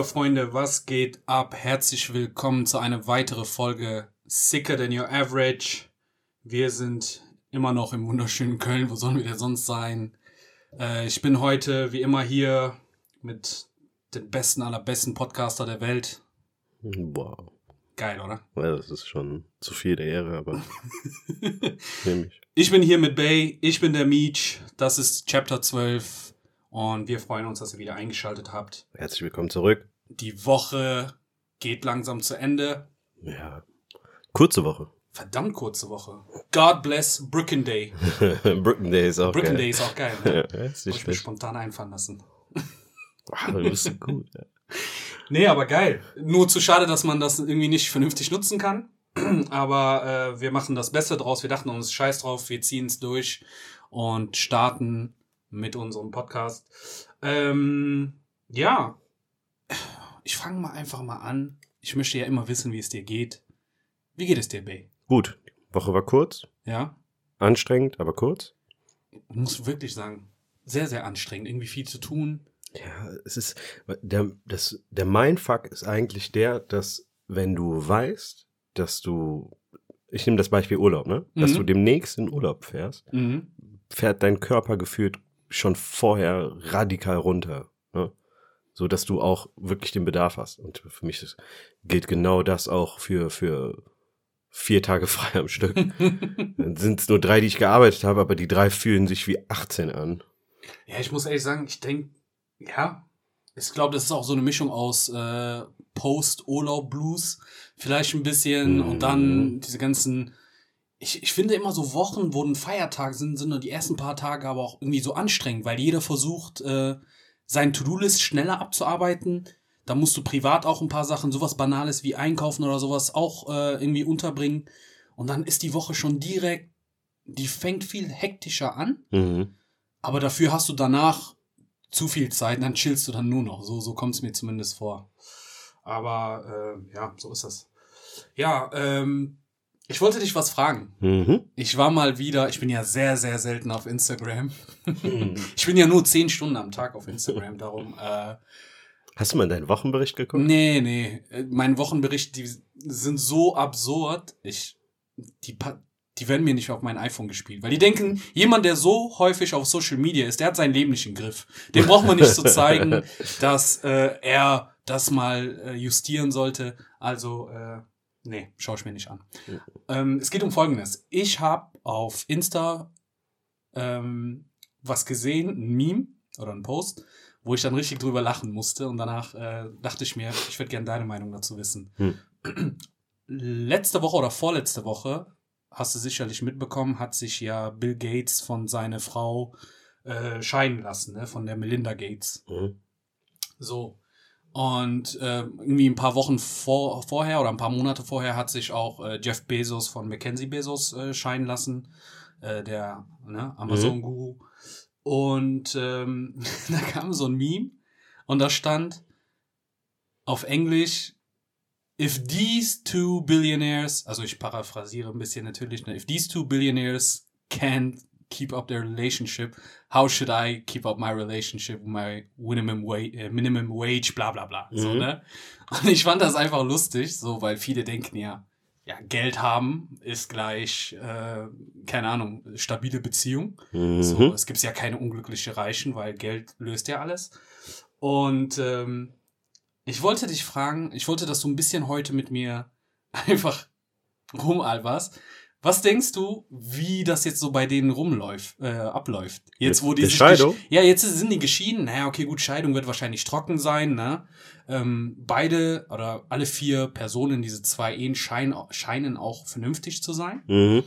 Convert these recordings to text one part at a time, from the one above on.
liebe Freunde, was geht ab? Herzlich willkommen zu einer weiteren Folge Sicker Than Your Average. Wir sind immer noch im wunderschönen Köln. Wo sollen wir denn sonst sein? Äh, ich bin heute wie immer hier mit dem besten aller besten Podcaster der Welt. Wow. Geil, oder? Ja, das ist schon zu viel der Ehre, aber nehme ich. Ich bin hier mit Bay, ich bin der Meech, das ist Chapter 12 und wir freuen uns, dass ihr wieder eingeschaltet habt. Herzlich willkommen zurück. Die Woche geht langsam zu Ende. Ja. Kurze Woche. Verdammt kurze Woche. God bless Brooklyn Day. Brooklyn Day ist auch Brooklyn geil. Day ist auch geil. Ne? Ja, ist nicht ich schlecht. spontan einfallen lassen. Ah, du bist so gut. Ja. Nee, aber geil. Nur zu schade, dass man das irgendwie nicht vernünftig nutzen kann. Aber äh, wir machen das Beste draus. Wir dachten uns scheiß drauf, wir ziehen es durch und starten mit unserem Podcast. Ähm, ja, ich fange mal einfach mal an. Ich möchte ja immer wissen, wie es dir geht. Wie geht es dir, Bay? Gut. Woche war kurz, Ja, anstrengend, aber kurz. ich muss wirklich sagen, sehr, sehr anstrengend. Irgendwie viel zu tun. Ja, es ist der das der Mindfuck ist eigentlich der, dass wenn du weißt, dass du ich nehme das Beispiel Urlaub, ne? Dass Mhm. du demnächst in Urlaub fährst, Mhm. fährt dein Körper gefühlt schon vorher radikal runter? So dass du auch wirklich den Bedarf hast. Und für mich ist, gilt genau das auch für für vier Tage frei am Stück. Dann sind es nur drei, die ich gearbeitet habe, aber die drei fühlen sich wie 18 an. Ja, ich muss ehrlich sagen, ich denke, ja, ich glaube, das ist auch so eine Mischung aus äh, Post-Urlaub-Blues, vielleicht ein bisschen Mhm. und dann diese ganzen. Ich, ich finde immer so Wochen, wo ein Feiertag sind, sind nur die ersten paar Tage aber auch irgendwie so anstrengend, weil jeder versucht, äh, sein To-Do-List schneller abzuarbeiten. Da musst du privat auch ein paar Sachen, sowas Banales wie Einkaufen oder sowas auch äh, irgendwie unterbringen. Und dann ist die Woche schon direkt, die fängt viel hektischer an. Mhm. Aber dafür hast du danach zu viel Zeit dann chillst du dann nur noch. So, so kommt es mir zumindest vor. Aber äh, ja, so ist das. Ja, ähm, ich wollte dich was fragen. Mhm. Ich war mal wieder, ich bin ja sehr, sehr selten auf Instagram. ich bin ja nur zehn Stunden am Tag auf Instagram, darum. Äh, Hast du mal in deinen Wochenbericht geguckt? nee, nee. äh, Mein Wochenbericht, die sind so absurd. Ich, die, die werden mir nicht auf mein iPhone gespielt. Weil die denken, jemand, der so häufig auf Social Media ist, der hat seinen Leben nicht im Griff. Dem braucht man nicht zu zeigen, dass äh, er das mal äh, justieren sollte. Also, äh, nee, schaue ich mir nicht an. Ähm, es geht um Folgendes. Ich habe auf Insta ähm, was gesehen, ein Meme oder ein Post, wo ich dann richtig drüber lachen musste. Und danach äh, dachte ich mir, ich würde gerne deine Meinung dazu wissen. Hm. Letzte Woche oder vorletzte Woche, hast du sicherlich mitbekommen, hat sich ja Bill Gates von seiner Frau äh, scheiden lassen, ne? von der Melinda Gates. Mhm. So. Und äh, irgendwie ein paar Wochen vor, vorher oder ein paar Monate vorher hat sich auch äh, Jeff Bezos von Mackenzie Bezos äh, scheiden lassen, äh, der ne, Amazon-Guru. Und ähm, da kam so ein Meme und da stand auf Englisch, if these two billionaires, also ich paraphrasiere ein bisschen natürlich, ne, if these two billionaires can't keep up their relationship, how should I keep up my relationship with my minimum wage, äh, minimum wage bla bla bla. So, Mhm. ne? Und ich fand das einfach lustig, so, weil viele denken ja, ja, Geld haben ist gleich, äh, keine Ahnung, stabile Beziehung. Mhm. So, es gibt ja keine unglückliche Reichen, weil Geld löst ja alles. Und ähm, ich wollte dich fragen, ich wollte, dass du ein bisschen heute mit mir einfach rumalberst. Was denkst du, wie das jetzt so bei denen rumläuft, äh, abläuft? Jetzt, wo die sich Scheidung? Ja, jetzt sind die geschieden. Naja, okay, gut, Scheidung wird wahrscheinlich trocken sein, ne? Ähm, beide oder alle vier Personen, diese zwei Ehen, scheinen, scheinen auch vernünftig zu sein. Mhm.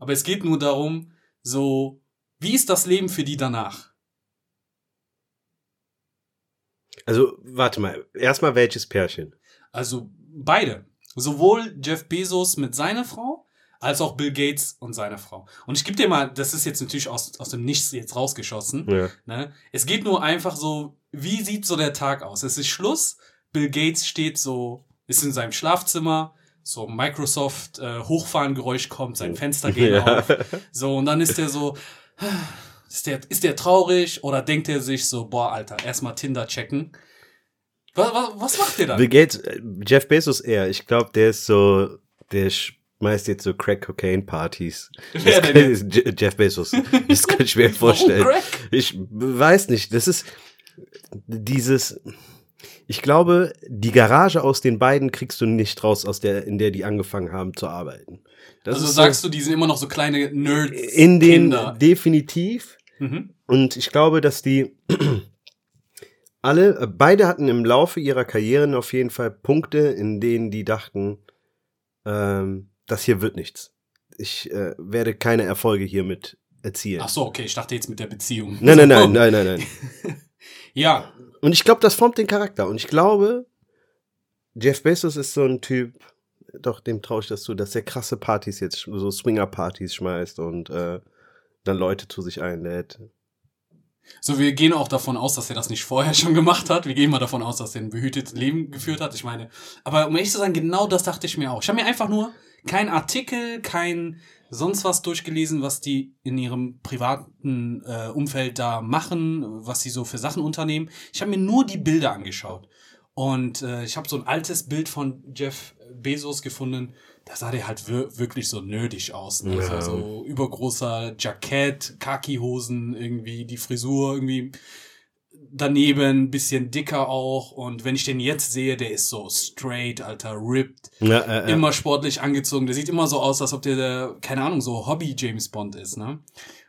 Aber es geht nur darum, so, wie ist das Leben für die danach? Also, warte mal. Erstmal welches Pärchen? Also beide. Sowohl Jeff Bezos mit seiner Frau, als auch Bill Gates und seine Frau. Und ich gebe dir mal, das ist jetzt natürlich aus, aus dem Nichts jetzt rausgeschossen. Ja. Ne? Es geht nur einfach so, wie sieht so der Tag aus? Es ist Schluss. Bill Gates steht so, ist in seinem Schlafzimmer, so Microsoft äh, Hochfahrengeräusch kommt, sein Fenster geht Ja. auf. So, und dann ist der so, ist der, ist der traurig oder denkt er sich so, boah, Alter, erstmal Tinder checken. Was, was, was macht der da? Bill Gates, äh, Jeff Bezos eher. Ich glaube, der ist so, der schmeißt jetzt so Crack-Cocaine-Partys. Je- Jeff Bezos. Das kann ich mir vorstellen. Ich weiß nicht. Das ist dieses. Ich glaube, die Garage aus den beiden kriegst du nicht raus, aus der, in der die angefangen haben zu arbeiten. Das Also sagst du, die sind immer noch so kleine Nerds. in den Kinder. definitiv. Mhm. Und ich glaube, dass die alle, äh, beide hatten im Laufe ihrer Karrieren auf jeden Fall Punkte, in denen die dachten, ähm, das hier wird nichts. Ich äh, werde keine Erfolge hiermit erzielen. Ach so, okay, ich dachte jetzt mit der Beziehung. Nein, nein, nein, nein, nein, nein. Ja, Und ich glaube, das formt den Charakter. Und ich glaube, Jeff Bezos ist so ein Typ, doch, dem traue ich das zu, dass er krasse Partys jetzt, so Swinger-Partys schmeißt und äh, dann Leute zu sich einlädt. so wir gehen auch davon aus, dass er das nicht vorher schon gemacht hat. Wir gehen mal davon aus, dass er ein behütetes Leben geführt hat. Ich meine, aber um ehrlich zu sein, genau das dachte ich mir auch. Ich habe mir einfach nur kein Artikel, kein sonst was durchgelesen, was die in ihrem privaten äh, Umfeld da machen, was sie so für Sachen unternehmen. Ich habe mir nur die Bilder angeschaut. Und äh, ich habe so ein altes Bild von Jeff Bezos gefunden. Da sah der halt wir wirklich so nerdig aus. Ne? Ja. So, so übergroßer Jackett, Khaki-Hosen, irgendwie die Frisur irgendwie daneben, bisschen dicker auch. Und wenn ich den jetzt sehe, der ist so straight, alter, ripped, Ja, äh, immer sportlich angezogen. Der sieht immer so aus, als ob der, der keine Ahnung, so Hobby-James Bond ist, ne?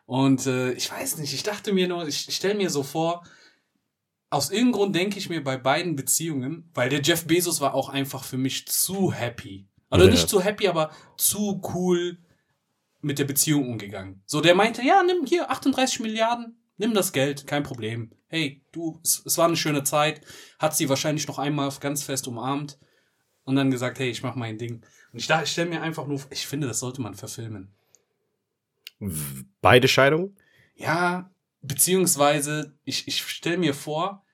Und äh, ich weiß nicht, ich dachte mir nur, ich, stelle mir so vor, aus irgendeinem Grund denke ich mir bei beiden Beziehungen, weil der Jeff Bezos war auch einfach für mich zu happy. Oder Ja. nicht zu happy, aber zu cool mit der Beziehung umgegangen. So, der meinte, ja, nimm hier 38 Milliarden, nimm das Geld, kein Problem. Hey, du, es, es war eine schöne Zeit, hat sie wahrscheinlich noch einmal ganz fest umarmt und dann gesagt, hey, ich mach mein Ding. Und ich, da- ich stelle mir einfach nur, ich finde, das sollte man verfilmen. Beide Scheidungen? Ja, beziehungsweise, ich, ich stelle mir vor,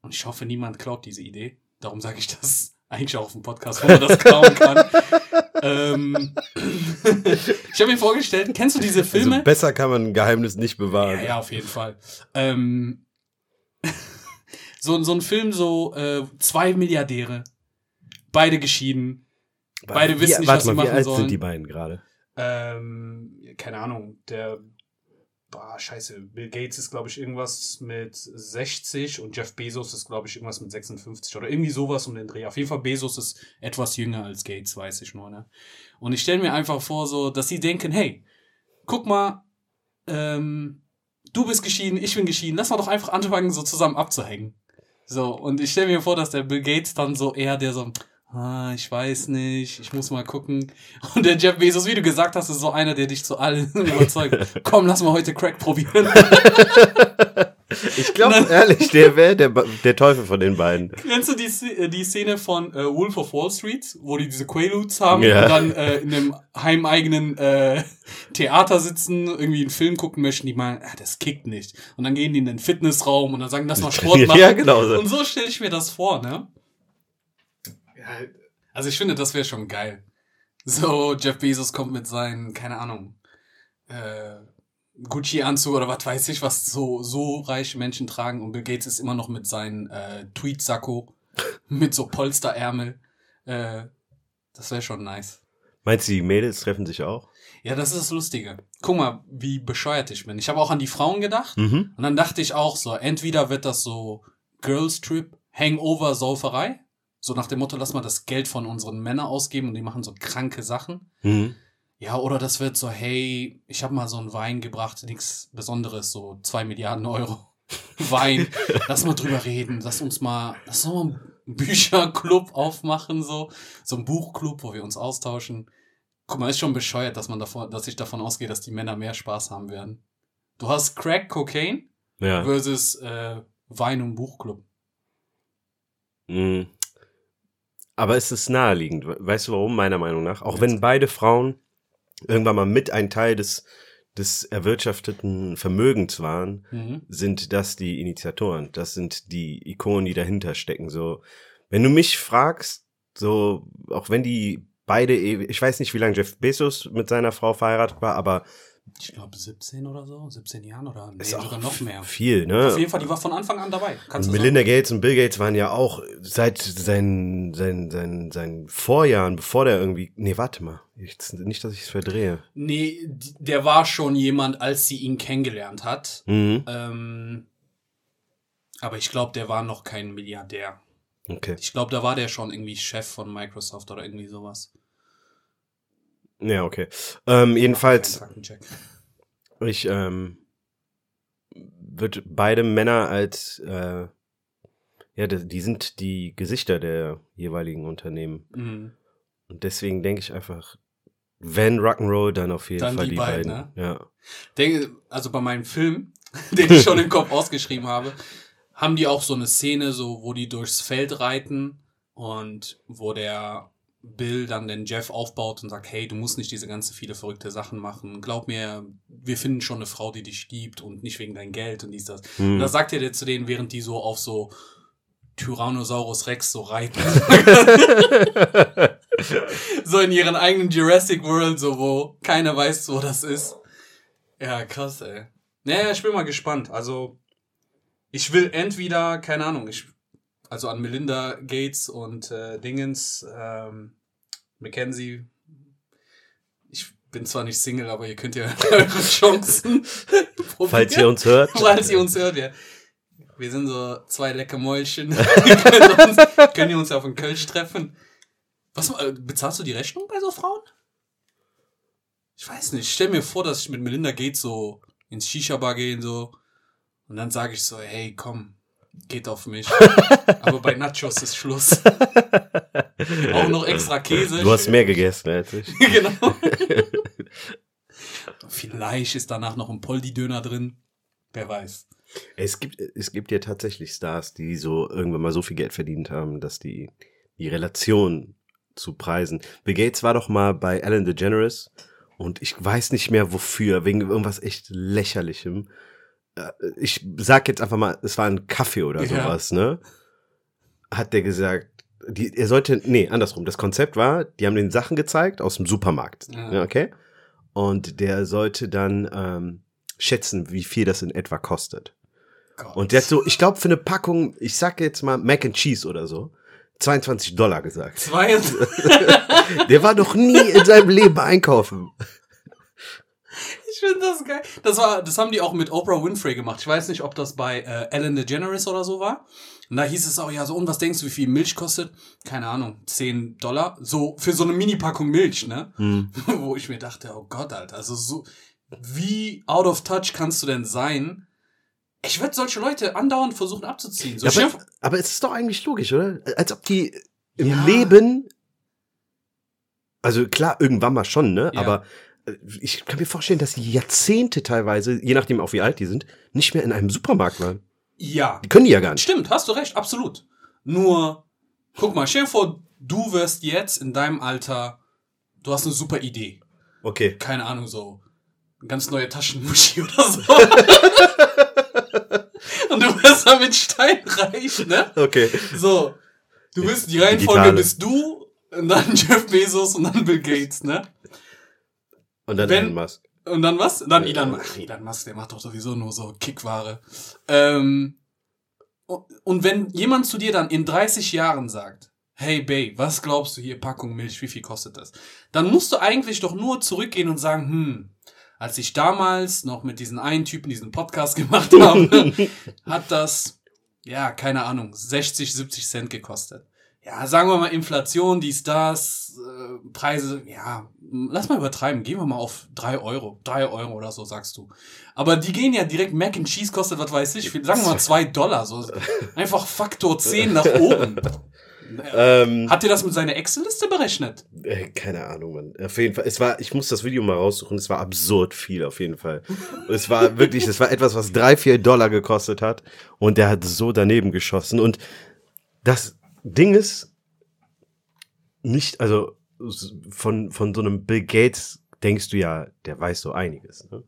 und ich hoffe, niemand klaut diese Idee, darum sage ich das eigentlich auch auf dem Podcast, wo man das klauen kann. Ähm, ich habe mir vorgestellt, kennst du diese Filme? Also besser kann man ein Geheimnis nicht bewahren. Ja, ja, auf jeden Fall. Ähm, so, so ein Film, so äh, zwei Milliardäre, beide geschieden, beide Wie- wissen nicht, warte was sie mal, wie machen alt sollen. sind die beiden gerade? ähm, keine Ahnung, der, boah, scheiße, Bill Gates ist, glaube ich, irgendwas mit 60 und Jeff Bezos ist, glaube ich, irgendwas mit 56 oder irgendwie sowas um den Dreh. Auf jeden Fall, Bezos ist etwas jünger als Gates, weiß ich nur, ne? Und ich stelle mir einfach vor, so, dass sie denken, hey, guck mal, ähm, du bist geschieden, ich bin geschieden, lass mal doch einfach anfangen, so zusammen abzuhängen. So, und ich stelle mir vor, dass der Bill Gates dann so eher der so, ah, ich weiß nicht, ich muss mal gucken. Und der Jeff Bezos, wie du gesagt hast, ist so einer, der dich zu allem überzeugt. Komm, lass mal heute Crack probieren. Ich glaube ehrlich, der wäre der, der Teufel von den beiden. Kennst du die, äh, die Szene von äh, Wolf of Wall Street, wo die diese Quaaludes haben Ja. und dann äh, in einem heimeigenen äh, Theater sitzen, irgendwie einen Film gucken möchten, die mal, ah, das kickt nicht. Und dann gehen die in den Fitnessraum und dann sagen, lass mal Sport machen. Ja, genau so. Und so stelle ich mir das vor, ne? Ja, also ich finde, das wäre schon geil. So, Jeff Bezos kommt mit seinen, keine Ahnung, äh, Gucci-Anzug oder was weiß ich, was so, so reiche Menschen tragen und Bill Gates ist immer noch mit seinen äh, Tweed-Sakko, mit so Polsterärmel. Äh, das wäre schon nice. Meinst du, die Mädels treffen sich auch? Ja, das ist das Lustige. Guck mal, wie bescheuert ich bin. Ich habe auch an die Frauen gedacht. Mhm. Und dann dachte ich auch so, entweder wird das so Girls Trip, Hangover, Sauferei. So nach dem Motto, lass mal das Geld von unseren Männern ausgeben und die machen so kranke Sachen. Mhm. Ja, oder das wird so, hey, ich habe mal so einen Wein gebracht, nichts Besonderes, so zwei Milliarden Euro Wein. Lass mal drüber reden, lass uns mal, lass uns mal einen Bücherclub aufmachen, so, so ein Buchclub, wo wir uns austauschen. Guck mal, ist schon bescheuert, dass man davon, dass ich davon ausgehe, dass die Männer mehr Spaß haben werden. Du hast Crack, Cocaine Ja. versus äh, Wein und Buchclub. Mhm. Aber es ist naheliegend. Weißt du warum, meiner Meinung nach? Auch wenn beide Frauen irgendwann mal mit ein Teil des, des erwirtschafteten Vermögens waren, Mhm. sind das die Initiatoren. Das sind die Ikonen, die dahinter stecken. So, wenn du mich fragst, so, auch wenn die beide, ewig- ich weiß nicht, wie lange Jeff Bezos mit seiner Frau verheiratet war, aber ich glaube 17 oder so, 17 Jahren oder nee, Ist sogar noch mehr. Viel, ne? Auf jeden Fall, die war von Anfang an dabei. Kannst Melinda Gates und Bill Gates waren ja auch seit seinen, seinen, seinen, seinen Vorjahren, bevor der irgendwie. Nee, warte mal. Ich, nicht, dass ich es verdrehe. Nee, der war schon jemand, als sie ihn kennengelernt hat. Mhm. Ähm, aber ich glaube, der war noch kein Milliardär. Okay. Ich glaube, da war der schon irgendwie Chef von Microsoft oder irgendwie sowas. Ja, okay. Ähm, jedenfalls, ich ähm, wird beide Männer als äh, ja, die sind die Gesichter der jeweiligen Unternehmen. Mhm. Und deswegen denke ich einfach, wenn Rock'n'Roll, dann auf jeden Dann Fall die die, beiden, beiden. Ja. Denke, also bei meinem Film, den ich schon im Kopf ausgeschrieben habe, haben die auch so eine Szene, so wo die durchs Feld reiten und wo der Bill dann den Jeff aufbaut und sagt, hey, du musst nicht diese ganze viele verrückte Sachen machen. Glaub mir, wir finden schon eine Frau, die dich liebt und nicht wegen dein Geld und dies, das. Und Hm. das sagt er dir zu denen, während die so auf so Tyrannosaurus Rex so reiten. so in ihren eigenen Jurassic World, so wo keiner weiß, wo das ist. Ja, krass, ey. Naja, ich bin mal gespannt. Also, ich will entweder, keine Ahnung, ich, also an Melinda Gates und äh, Dingens, ähm, Mackenzie. Ich bin zwar nicht Single, aber ihr könnt ja eure Chancen probieren. Falls ihr uns hört. Falls ihr uns hört, ja. Wir sind so zwei lecke Mäulchen. können, uns, können ihr uns ja auf den Kölsch treffen. Was, äh, bezahlst du die Rechnung bei so Frauen? Ich weiß nicht. Ich stell mir vor, dass ich mit Melinda Gates so ins Shisha-Bar gehen so. Und dann sage ich so, hey, komm, geht auf mich. Aber bei Nachos ist Schluss. Auch noch extra Käse. Du hast mehr gegessen als ich. genau. Vielleicht ist danach noch ein Poldi-Döner drin. Wer weiß. Es gibt, es gibt ja tatsächlich Stars, die so irgendwann mal so viel Geld verdient haben, dass die, die Relation zu Preisen. Bill Gates war doch mal bei Ellen DeGeneres und ich weiß nicht mehr wofür, wegen irgendwas echt lächerlichem. Äh, Ich sag jetzt einfach mal, es war ein Kaffee oder Ja. sowas, ne? Hat der gesagt, die, er sollte, nee, andersrum. Das Konzept war, die haben den Sachen gezeigt aus dem Supermarkt, Ja. ja, okay? Und der sollte dann ähm, schätzen, wie viel das in etwa kostet. Gott. Und der hat so, ich glaube, für eine Packung, ich sag jetzt mal Mac and Cheese oder so, 22 Dollar gesagt. Zwei Der war noch nie in seinem Leben einkaufen. Ich finde das geil. Das war, das haben die auch mit Oprah Winfrey gemacht. Ich weiß nicht, ob das bei äh, Ellen DeGeneres oder so war. Und da hieß es auch, ja, so, und was denkst du, wie viel Milch kostet? Keine Ahnung, 10 Dollar. So, für so eine Mini-Packung Milch, ne? Hm. Wo ich mir dachte, oh Gott, Alter, also so, wie out of touch kannst du denn sein? Ich würde solche Leute andauernd versuchen abzuziehen. So, Ja, aber, aber es ist doch eigentlich logisch, oder? Als ob die im Ja. Leben, also klar, irgendwann mal schon, ne? Ja. Aber ich kann mir vorstellen, dass die Jahrzehnte teilweise, je nachdem auch wie alt die sind, nicht mehr in einem Supermarkt waren. ja, Die können die ja gar nicht. Stimmt, hast du recht, absolut. Nur, guck mal, stell dir vor, du wirst jetzt in deinem Alter, du hast eine super Idee. Okay. Keine Ahnung, so ganz neue Taschenmuschi oder so. Und du wirst damit steinreich, ne? Okay. So, du bist, die Reihenfolge Digitale. bist du, und dann Jeff Bezos und dann Bill Gates, ne? Und dann Wenn- Elon Musk. Und dann was? Dann Ja. Elon Musk. Elon Musk, der macht doch sowieso nur so Kickware. Ähm, und- und wenn jemand zu dir dann in 30 Jahren sagt, hey Bay, was glaubst du hier, Packung Milch, wie viel kostet das? Dann musst du eigentlich doch nur zurückgehen und sagen, hm, als ich damals noch mit diesen einen Typen diesen Podcast gemacht habe, hat das, ja, keine Ahnung, 60, 70 Cent gekostet. Ja, sagen wir mal Inflation, dies, das, äh, Preise, ja, lass mal übertreiben, gehen wir mal auf drei Euro, drei Euro oder so, sagst du. Aber die gehen ja direkt, Mac and Cheese kostet, was weiß ich, sagen wir mal zwei Dollar, so, einfach Faktor 10 nach oben. Ähm, Hat ihr das mit seiner Excel-Liste berechnet? Äh, keine Ahnung, Mann. Auf jeden Fall. Es war, ich muss das Video mal raussuchen. Es war absurd viel, auf jeden Fall. Es war wirklich, es war etwas, was drei, vier Dollar gekostet hat. Und der hat so daneben geschossen. Und das Ding ist nicht, also von, von so einem Bill Gates denkst du ja, der weiß so einiges. Ne?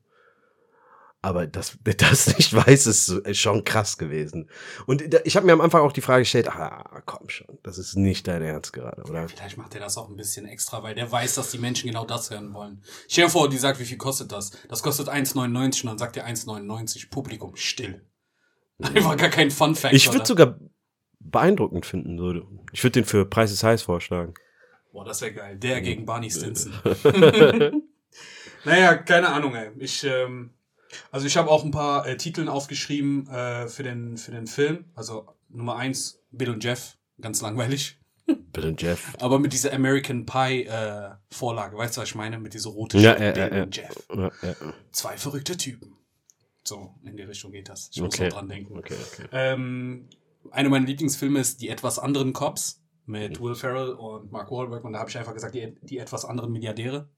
Aber dass der das nicht weiß, ist schon krass gewesen. Und ich habe mir am Anfang auch die Frage gestellt, ah, komm schon, das ist nicht dein Ernst gerade, oder? Vielleicht macht er das auch ein bisschen extra, weil der weiß, dass die Menschen genau das hören wollen. Stell dir vor, die sagt, wie viel kostet das? Das kostet 1,99 und dann sagt er 1,99. Publikum, still. Einfach gar kein Fun Fact. Ich würde sogar beeindruckend finden. So. Ich würde den für Preis ist heiß vorschlagen. Boah, das wäre geil. Der gegen Barney Stinson. naja, keine Ahnung, ey. Ich, ähm, also ich habe auch ein paar äh, Titeln aufgeschrieben äh, für, den, für den Film. Also Nummer eins, Bill und Jeff. Ganz langweilig. Bill und Jeff. Aber mit dieser American Pie äh, Vorlage, weißt du, was ich meine? Mit dieser roten Ja, Schrift, ja, Bill ja, und Jeff. Zwei verrückte Typen. So, in die Richtung geht das. Ich muss Okay. noch dran denken. Okay, okay. Ähm, einer meiner Lieblingsfilme ist Die etwas anderen Cops mit Mhm. Will Ferrell und Mark Wahlberg. Und da habe ich einfach gesagt, die, die etwas anderen Milliardäre.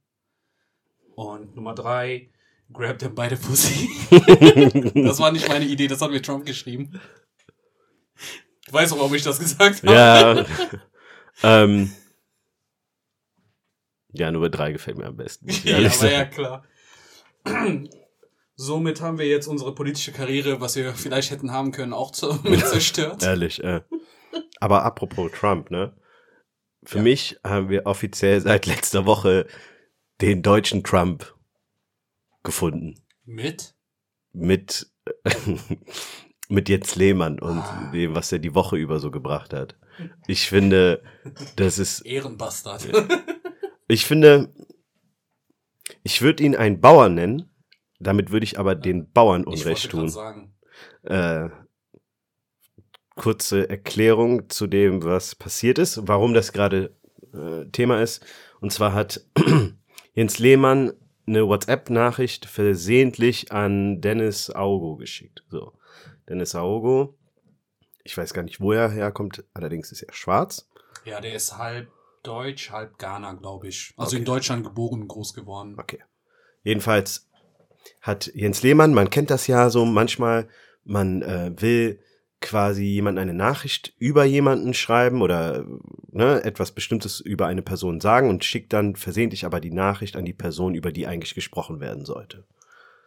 Und Nummer drei, Grab them by the pussy. das war nicht meine Idee, das hat mir Trump geschrieben. Du weißt auch, warum ich das gesagt habe. Ja. ähm, ja, Nummer drei gefällt mir am besten. ja, aber ja, klar. Somit haben wir jetzt unsere politische Karriere, was wir vielleicht hätten haben können, auch zu, mit zerstört. Ehrlich, äh. Aber apropos Trump, ne? Für Ja. mich haben wir offiziell seit letzter Woche den deutschen Trump gefunden. Mit? Mit, mit Jens Lehmann und Ah. dem, was er die Woche über so gebracht hat. Ich finde, das ist Ehrenbastard. Ich finde, ich würde ihn einen Bauer nennen. Damit würde ich aber den Bauern Unrecht tun. sagen. Äh, kurze Erklärung zu dem, was passiert ist, warum das gerade äh, Thema ist. Und zwar hat Jens Lehmann eine WhatsApp-Nachricht versehentlich an Dennis Augo geschickt. So, Dennis Augo, ich weiß gar nicht, wo er herkommt, allerdings ist er schwarz. Ja, der ist halb Deutsch, halb Ghana, glaube ich. Also Okay. in Deutschland geboren und groß geworden. Okay. Jedenfalls hat Jens Lehmann, man kennt das ja so manchmal, man äh, will quasi jemand eine Nachricht über jemanden schreiben oder ne, etwas Bestimmtes über eine Person sagen und schickt dann versehentlich aber die Nachricht an die Person, über die eigentlich gesprochen werden sollte.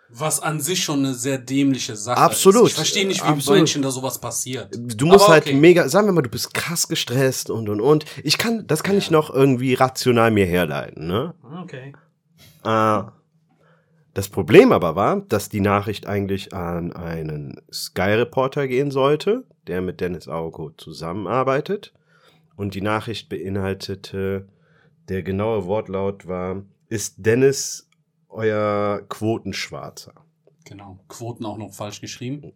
Was an sich schon eine sehr dämliche Sache Absolut. ist. Ich verstehe nicht, wie Absolut. Menschen da sowas passiert. Du musst halt okay. mega, sagen wir mal, du bist krass gestresst und und und. Ich kann, das kann ich noch irgendwie rational mir herleiten, ne? Okay. Äh, das Problem aber war, dass die Nachricht eigentlich an einen Sky-Reporter gehen sollte, der mit Dennis Augo zusammenarbeitet. Und die Nachricht beinhaltete, der genaue Wortlaut war, ist Dennis euer Quotenschwarzer? Genau. Quoten auch noch falsch geschrieben.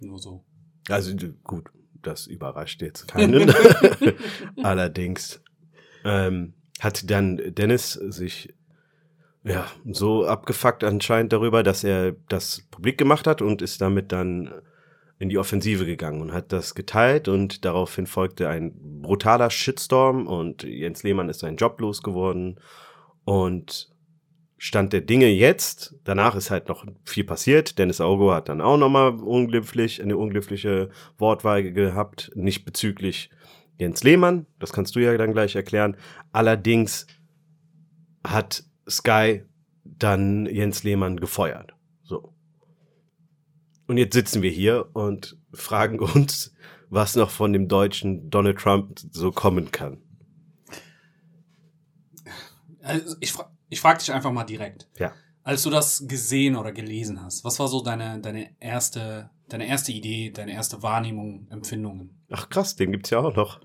Nur so. Also gut, das überrascht jetzt keinen. Allerdings ähm, hat dann Dennis sich ja so abgefuckt anscheinend darüber, dass er das publik gemacht hat und ist damit dann in die Offensive gegangen und hat das geteilt und daraufhin folgte ein brutaler Shitstorm und Jens Lehmann ist seinen Job losgeworden und Stand der Dinge jetzt, danach ist halt noch viel passiert. Dennis Augo hat dann auch nochmal unglücklich, eine unglückliche Wortwahl gehabt, nicht bezüglich Jens Lehmann, das kannst du ja dann gleich erklären. Allerdings hat Sky dann Jens Lehmann gefeuert. So. Und jetzt sitzen wir hier und fragen uns, was noch von dem deutschen Donald Trump so kommen kann. Also ich, fra ich frage dich einfach mal direkt. Ja. Als du das gesehen oder gelesen hast, was war so deine, deine erste, deine erste Idee, deine erste Wahrnehmung, Empfindungen? Ach krass, den gibt's ja auch noch.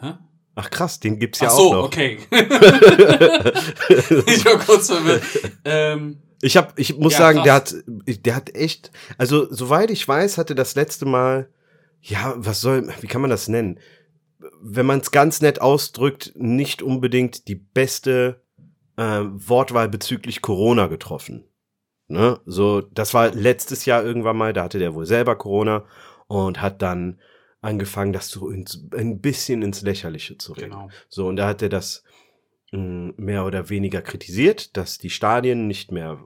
Hä? Ach krass, den gibt's ja Ach auch so, noch. okay. ich war kurz verwirrt. Ähm, Ich hab, ich muss Ja, sagen, der hat, der hat echt, also soweit ich weiß, hatte das letzte Mal, ja, was soll, wie kann man das nennen? Wenn man es ganz nett ausdrückt, nicht unbedingt die beste äh, Wortwahl bezüglich Corona getroffen. Ne? So, das war letztes Jahr irgendwann mal, da hatte der wohl selber Corona und hat dann angefangen, das so ins, ein bisschen ins Lächerliche zu reden. genau. So, und da hat er das mh, mehr oder weniger kritisiert, dass die Stadien nicht mehr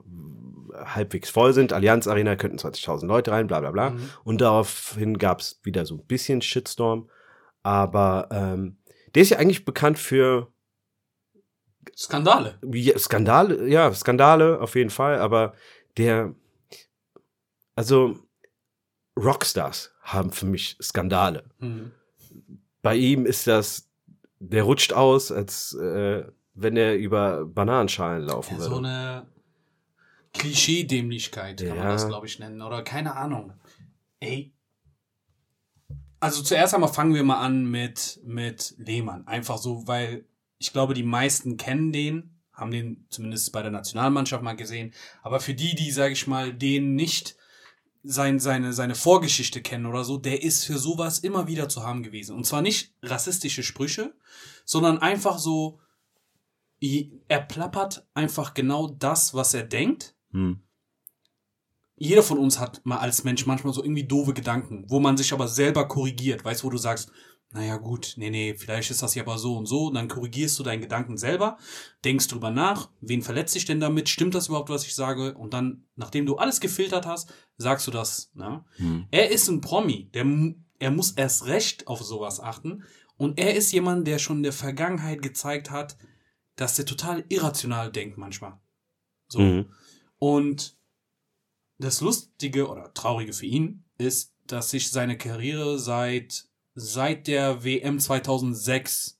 halbwegs voll sind. Allianz Arena könnten 20.000 Leute rein, bla bla bla. Mhm. Und daraufhin gab es wieder so ein bisschen Shitstorm. Aber ähm, der ist ja eigentlich bekannt für Skandale. ja, Skandale, ja, Skandale auf jeden Fall, aber der, also Rockstars haben für mich Skandale. Mhm. Bei ihm ist das, der rutscht aus, als äh, wenn er über Bananenschalen laufen Ja, würde. so eine Klischee-Dämlichkeit kann man Ja. das, glaube ich, nennen. Oder keine Ahnung. Ey. Also zuerst einmal fangen wir mal an mit, mit Lehmann. Einfach so, weil ich glaube, die meisten kennen den, haben den zumindest bei der Nationalmannschaft mal gesehen. Aber für die, die, sage ich mal, den nicht sein, seine, seine Vorgeschichte kennen oder so, der ist für sowas immer wieder zu haben gewesen. Und zwar nicht rassistische Sprüche, sondern einfach so, er plappert einfach genau das, was er denkt. Hm. Jeder von uns hat mal als Mensch manchmal so irgendwie doofe Gedanken, wo man sich aber selber korrigiert. Weißt du, wo du sagst, naja gut, nee, nee, vielleicht ist das ja aber so und so. Und dann korrigierst du deinen Gedanken selber, denkst drüber nach, wen verletzt dich denn damit, stimmt das überhaupt, was ich sage? Und dann, nachdem du alles gefiltert hast, sagst du das. Ne? Hm. Er ist ein Promi, der, er muss erst recht auf sowas achten. Und er ist jemand, der schon in der Vergangenheit gezeigt hat, dass der total irrational denkt manchmal. So. Mhm. Und das Lustige oder Traurige für ihn ist, dass ich seine Karriere seit, seit der WM 2006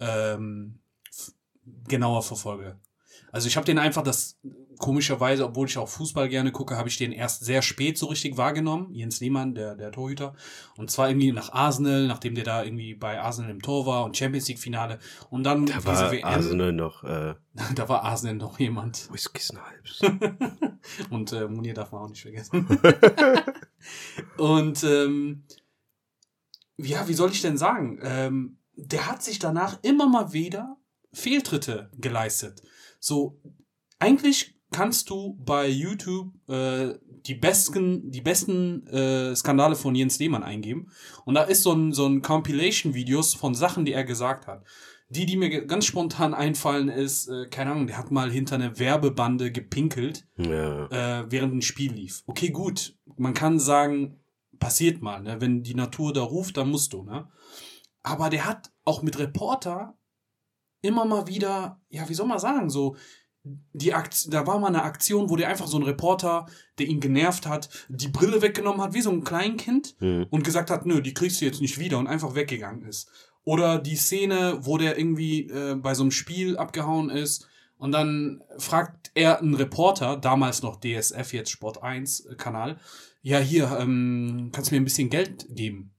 ähm, genauer verfolge. Also ich habe den einfach das komischerweise, obwohl ich auch Fußball gerne gucke, habe ich den erst sehr spät so richtig wahrgenommen. Jens Lehmann, der, der Torhüter. Und zwar irgendwie nach Arsenal, nachdem der da irgendwie bei Arsenal im Tor war und Champions League Finale. Und dann Da war Arsenal noch äh, da war Arsenal noch jemand. Whisky Snipes. Und äh, Munir darf man auch nicht vergessen. und ähm, ja, wie soll ich denn sagen? Ähm, der hat sich danach immer mal wieder Fehltritte geleistet. So, eigentlich kannst du bei YouTube äh, die besten, die besten äh, Skandale von Jens Lehmann eingeben. Und da ist so ein, so ein Compilation-Videos von Sachen, die er gesagt hat. Die, die mir ganz spontan einfallen, ist, äh, keine Ahnung, der hat mal hinter eine Werbebande gepinkelt Ja. äh, während ein Spiel lief. Okay, gut. Man kann sagen, passiert mal, ne? Wenn die Natur da ruft, dann musst du, ne? Aber der hat auch mit Reporter immer mal wieder, ja, wie soll man sagen, so, die Akt da war mal eine Aktion, wo der einfach so ein Reporter, der ihn genervt hat, die Brille weggenommen hat, wie so ein Kleinkind Hm. und gesagt hat, nö, die kriegst du jetzt nicht wieder und einfach weggegangen ist. Oder die Szene, wo der irgendwie äh, bei so einem Spiel abgehauen ist und dann fragt er einen Reporter, damals noch DSF, jetzt Sport 1 äh, Kanal, ja hier, ähm, kannst du mir ein bisschen Geld geben?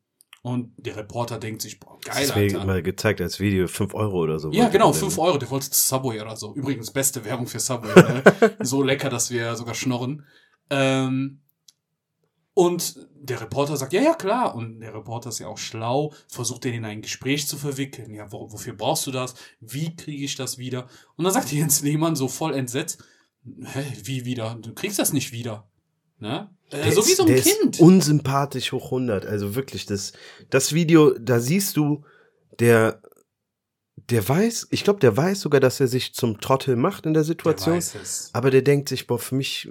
Und der Reporter denkt sich, boah, geil, Deswegen Alter. mal gezeigt als Video 5 Euro oder so. Ja, genau, 5 denn. Euro, der wollte Subway oder so. Übrigens, beste Werbung für Subway. Ne? so lecker, dass wir sogar schnorren. Ähm, und der Reporter sagt, ja, ja, klar. Und der Reporter ist ja auch schlau, versucht den in ein Gespräch zu verwickeln. Ja, wo, wofür brauchst du das? Wie kriege ich das wieder? Und dann sagt Jens Lehmann so voll entsetzt, hä, wie wieder? Du kriegst das nicht wieder. Ne? Äh, Der so wie ist- so ein der Kind. Unsympathisch hoch 100. Also wirklich, das, das Video, da siehst du, der, der weiß, ich glaube, der weiß sogar, dass er sich zum Trottel macht in der Der Situation. es. Aber der denkt sich, boah, für mich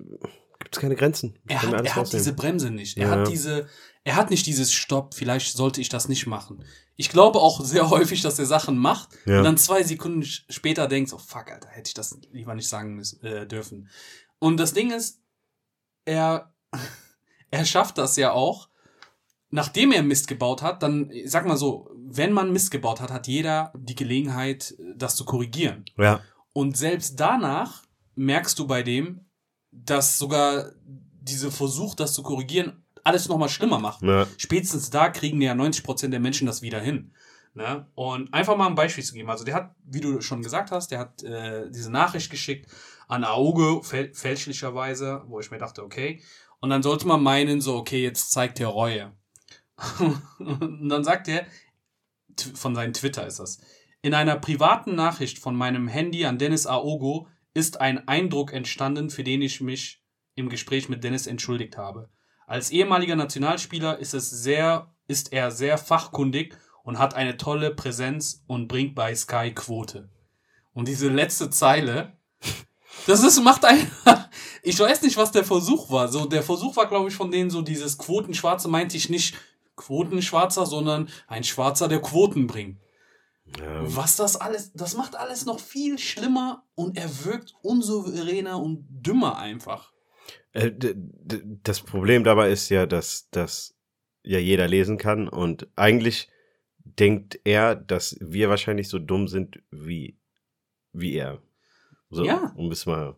gibt es keine Grenzen. Er hat, er hat diese Bremse nicht. Er Ja. hat diese, er hat nicht dieses Stopp, vielleicht sollte ich das nicht machen. Ich glaube auch sehr häufig, dass er Sachen macht Ja. und dann zwei Sekunden später denkt, oh fuck, Alter, hätte ich das lieber nicht sagen müssen, äh, dürfen. Und das Ding ist, er, er schafft das ja auch, nachdem er Mist gebaut hat, dann, sag mal so, wenn man Mist gebaut hat, hat jeder die Gelegenheit, das zu korrigieren. ja. Und selbst danach merkst du bei dem, dass sogar diese Versuch, das zu korrigieren, alles nochmal schlimmer macht. ja. Spätestens da kriegen ja 90% der Menschen das wieder hin. Ne? Und einfach mal ein Beispiel zu geben. Also der hat, wie du schon gesagt hast, der hat äh, diese Nachricht geschickt an Auge, fäl fälschlicherweise, wo ich mir dachte, okay. Und dann sollte man meinen, so, okay, jetzt zeigt er Reue. Und dann sagt er, von seinem Twitter ist das, in einer privaten Nachricht von meinem Handy an Dennis Aogo ist ein Eindruck entstanden, für den ich mich im Gespräch mit Dennis entschuldigt habe. Als ehemaliger Nationalspieler ist es sehr, ist er sehr fachkundig und hat eine tolle Präsenz und bringt bei Sky Quote. Und diese letzte Zeile, das ist, macht einfach, ich weiß nicht, was der Versuch war. So, der Versuch war, glaube ich, von denen so dieses Quotenschwarze meinte ich nicht Quotenschwarzer, sondern ein Schwarzer, der Quoten bringt. ja. Was das alles, das macht alles noch viel schlimmer und er wirkt unsouveräner und dümmer einfach. Äh, das Problem dabei ist ja, dass das ja jeder lesen kann und eigentlich denkt er, dass wir wahrscheinlich so dumm sind wie, wie er. So, Ja. um es mal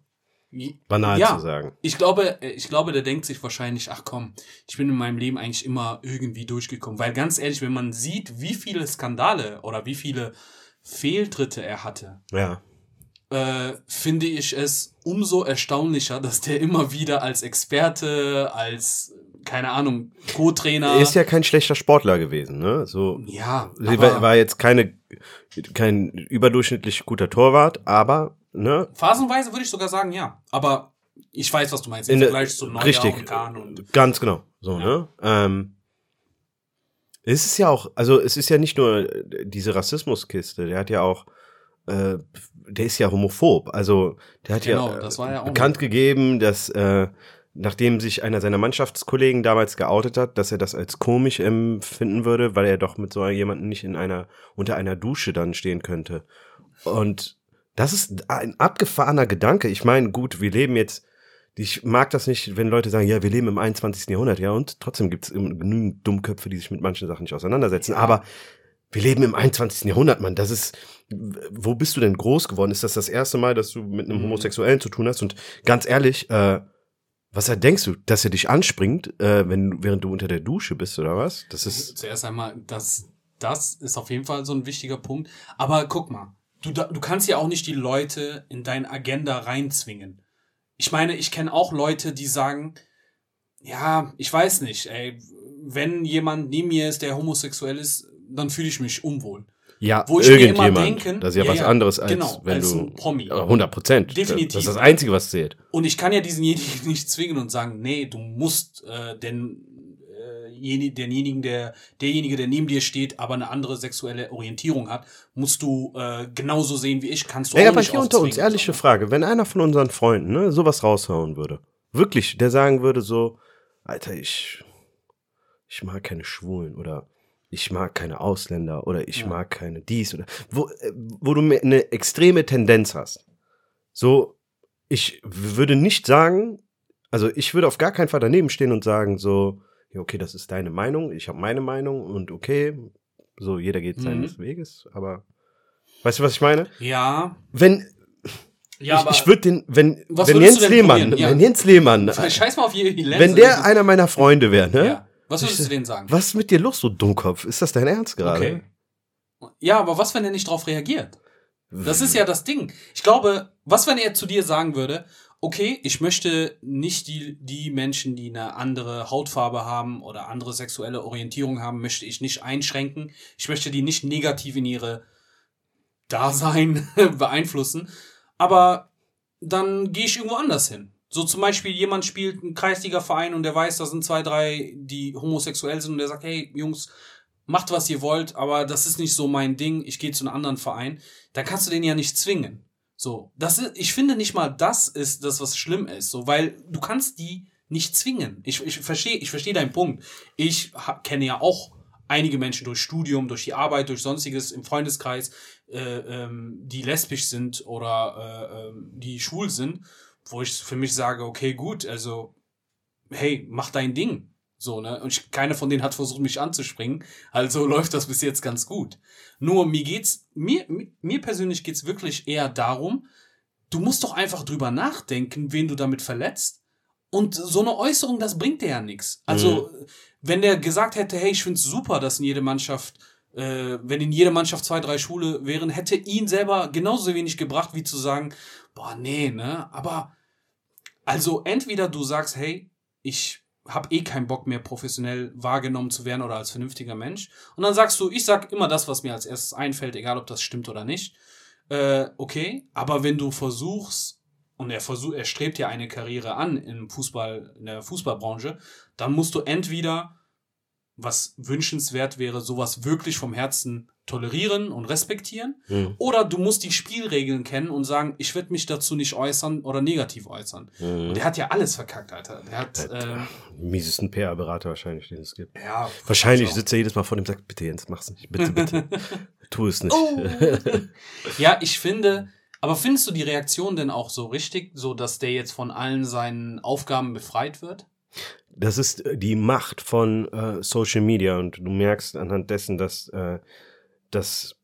banal Ja. zu sagen. Ich glaube, äh, ich glaube, der denkt sich wahrscheinlich, ach komm, ich bin in meinem Leben eigentlich immer irgendwie durchgekommen. Weil ganz ehrlich, wenn man sieht, wie viele Skandale oder wie viele Fehltritte er hatte, Ja. äh, finde ich es umso erstaunlicher, dass der immer wieder als Experte, als, keine Ahnung, Co-Trainer. Er ist ja kein schlechter Sportler gewesen, ne? So, ja, war, war jetzt keine, kein überdurchschnittlich guter Torwart, aber, ne? phasenweise würde ich sogar sagen, ja. Aber ich weiß, was du meinst. Im Vergleich zu Neuer richtig. und Kahn und Ganz genau. So, Ja. ne? Ähm, es ist ja auch, also es ist ja nicht nur diese Rassismuskiste, der hat ja auch, äh, der ist ja homophob. Also der hat Genau, ja ja auch bekannt gegeben, dass äh, nachdem sich einer seiner Mannschaftskollegen damals geoutet hat, dass er das als komisch empfinden würde, weil er doch mit so jemandem nicht in einer unter einer Dusche dann stehen könnte. Und das ist ein abgefahrener Gedanke. Ich meine, gut, wir leben jetzt ich mag das nicht, wenn Leute sagen, ja, wir leben im 21. Jahrhundert, ja, und trotzdem gibt es genügend Dummköpfe, die sich mit manchen Sachen nicht auseinandersetzen. Ja. Aber wir leben im 21. Jahrhundert, Mann. Das ist, wo bist du denn groß geworden? Ist das das erste Mal, dass du mit einem Mhm. Homosexuellen zu tun hast? Und ganz ehrlich, äh, was denkst du, dass er dich anspringt, äh, wenn, während du unter der Dusche bist oder was? Das ist, Zuerst einmal, das, das ist auf jeden Fall so ein wichtiger Punkt. Aber guck mal, du, du kannst ja auch nicht die Leute in deine Agenda reinzwingen. Ich meine, ich kenne auch Leute, die sagen, ja, ich weiß nicht, ey, wenn jemand neben mir ist, der homosexuell ist, dann fühle ich mich unwohl. ja, Wo ich mir immer irgendjemand. denken, das ist ja, ja, was anderes als genau, wenn als du. ein Promi. 100 Prozent. Definitiv. Das ist das Einzige, was zählt. Und ich kann ja diesenjenigen nicht zwingen und sagen, nee, du musst äh, den, jeni- denjenigen, der, derjenige, der neben dir steht, aber eine andere sexuelle Orientierung hat, musst du äh, genauso sehen wie ich, kannst du Ey, auch aber nicht hier unter uns, ehrliche so. Frage, wenn einer von unseren Freunden ne, sowas raushauen würde, wirklich, der sagen würde so, Alter, ich, ich mag keine Schwulen oder ich mag keine Ausländer oder ich Ja. mag keine dies oder wo, äh, wo du eine extreme Tendenz hast. So, ich würde nicht sagen, also ich würde auf gar keinen Fall daneben stehen und sagen so, ja, okay, das ist deine Meinung, ich habe meine Meinung und okay, so jeder geht seines Weges, aber weißt du, was ich meine? Ja, Wenn ja, ich, ich würde den, wenn, wenn Jens Lehmann? Ja. wenn Jens Lehmann, scheiß mal auf je Lenz. wenn der einer meiner Freunde wäre, ne? ja. Was würdest du denen sagen? Was ist mit dir los, du Dummkopf? Ist das dein Ernst gerade? Okay. Ja, aber was, wenn er nicht darauf reagiert? Das ist ja das Ding. Ich glaube, was, wenn er zu dir sagen würde, okay, ich möchte nicht die, die Menschen, die eine andere Hautfarbe haben oder andere sexuelle Orientierung haben, möchte ich nicht einschränken. Ich möchte die nicht negativ in ihre Dasein beeinflussen. Aber dann gehe ich irgendwo anders hin. So zum Beispiel, jemand spielt einen Kreisliga-Verein und der weiß, da sind zwei, drei, die homosexuell sind und der sagt, hey, Jungs, macht, was ihr wollt, aber das ist nicht so mein Ding, ich gehe zu einem anderen Verein, dann kannst du den ja nicht zwingen. So, das ist, ich finde nicht mal, das ist das, was schlimm ist, so, weil du kannst die nicht zwingen. Ich, ich verstehe, ich verstehe deinen Punkt. Ich kenne ja auch einige Menschen durch Studium, durch die Arbeit, durch sonstiges im Freundeskreis, äh, ähm, die lesbisch sind oder äh, ähm, die schwul sind, wo ich für mich sage, okay, gut, also, hey, mach dein Ding. So, ne? Und ich, keiner von denen hat versucht, mich anzuspringen. Also läuft das bis jetzt ganz gut. Nur mir geht's, mir, mir persönlich geht's wirklich eher darum, du musst doch einfach drüber nachdenken, wen du damit verletzt. Und so eine Äußerung, das bringt dir ja nichts. Also, wenn der gesagt hätte, hey, ich find's super, dass in jede Mannschaft, äh, wenn in jeder Mannschaft zwei, drei Schule wären, hätte ihn selber genauso wenig gebracht, wie zu sagen, boah, nee, ne? Aber, also entweder du sagst, hey, ich hab eh keinen Bock mehr professionell wahrgenommen zu werden oder als vernünftiger Mensch. Und dann sagst du, ich sag immer das, was mir als erstes einfällt, egal ob das stimmt oder nicht. Äh, okay, aber wenn du versuchst, und er versucht, er strebt ja eine Karriere an im Fußball, in der Fußballbranche, dann musst du entweder, was wünschenswert wäre, sowas wirklich vom Herzen tolerieren und respektieren, Mhm. oder du musst die Spielregeln kennen und sagen, ich werde mich dazu nicht äußern oder negativ äußern. Mhm. Und der hat ja alles verkackt, Alter. Der hat, äh, Miesesten PR-Berater wahrscheinlich, den es gibt. ja. Wahrscheinlich also- sitzt er jedes Mal vor dem und sagt, bitte Jens, mach's nicht, bitte, bitte. tu es nicht. Oh. ja, ich finde, Aber findest du die Reaktion denn auch so richtig, so dass der jetzt von allen seinen Aufgaben befreit wird? Das ist äh, die Macht von äh, Social Media. Und du merkst anhand dessen, dass, äh, dass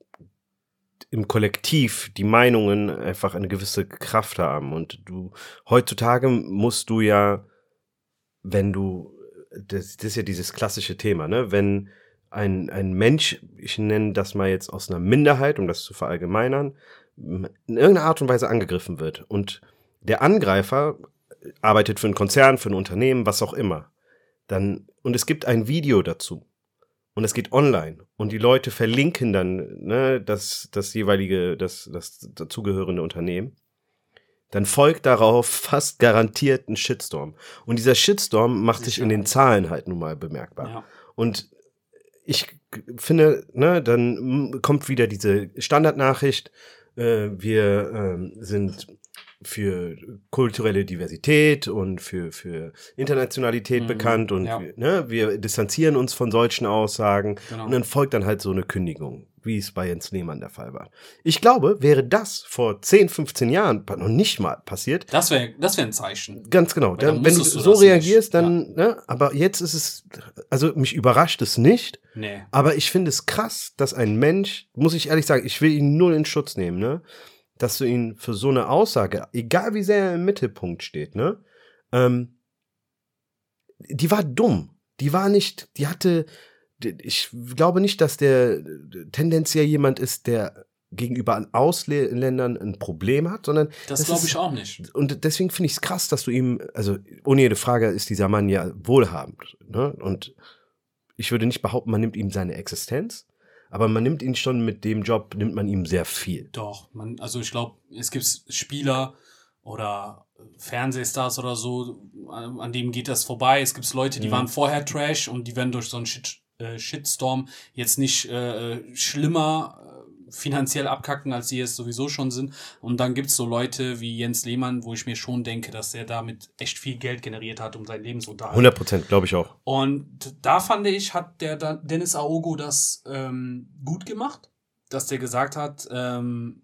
im Kollektiv die Meinungen einfach eine gewisse Kraft haben. Und du heutzutage musst du ja, wenn du das, das ist ja dieses klassische Thema, ne, wenn ein, ein Mensch, ich nenne das mal jetzt aus einer Minderheit, um das zu verallgemeinern, in irgendeiner Art und Weise angegriffen wird und der Angreifer arbeitet für einen Konzern, für ein Unternehmen, was auch immer, dann, und es gibt ein Video dazu und es geht online und die Leute verlinken dann ne, das, das jeweilige, das, das dazugehörende Unternehmen, dann folgt darauf fast garantiert ein Shitstorm. Und dieser Shitstorm macht sich in den Zahlen halt nun mal bemerkbar. Ja. Und ich finde, ne, dann kommt wieder diese Standardnachricht, äh, wir äh, sind für kulturelle Diversität und für, für Internationalität mhm, bekannt und ja. ne, wir distanzieren uns von solchen Aussagen genau. und dann folgt dann halt so eine Kündigung, wie es bei Jens Lehmann der Fall war. Ich glaube, wäre das vor 10, 15 Jahren noch nicht mal passiert. Das wäre das wäre ein Zeichen. Ganz genau. Dann, wenn du so reagierst, dann, ja. ne, aber jetzt ist es, also mich überrascht es nicht. Nee. Aber ich finde es krass, dass ein Mensch, muss ich ehrlich sagen, ich will ihn null in Schutz nehmen, ne? Dass du ihn für so eine Aussage, egal wie sehr er im Mittelpunkt steht, ne, ähm, die war dumm. Die war nicht, die hatte, ich glaube nicht, dass der tendenziell jemand ist, der gegenüber an Ausländern ein Problem hat, sondern das, das glaube ich auch nicht. Und deswegen finde ich es krass, dass du ihm, also ohne jede Frage ist dieser Mann ja wohlhabend, ne? Und ich würde nicht behaupten, man nimmt ihm seine Existenz, aber man nimmt ihn schon mit dem Job, nimmt man ihm sehr viel. Doch, man, also ich glaube, es gibt Spieler oder Fernsehstars oder so, an, an dem geht das vorbei. Es gibt Leute, die mhm. waren vorher Trash und die werden durch so einen Shit, äh, Shitstorm jetzt nicht äh, schlimmer finanziell abkacken, als sie es sowieso schon sind. Und dann gibt's so Leute wie Jens Lehmann, wo ich mir schon denke, dass er damit echt viel Geld generiert hat, um seinen Lebensunterhalt. 100 Prozent, glaube ich auch. Und da fand ich, hat der Dennis Aogo das ähm, gut gemacht, dass der gesagt hat, ähm,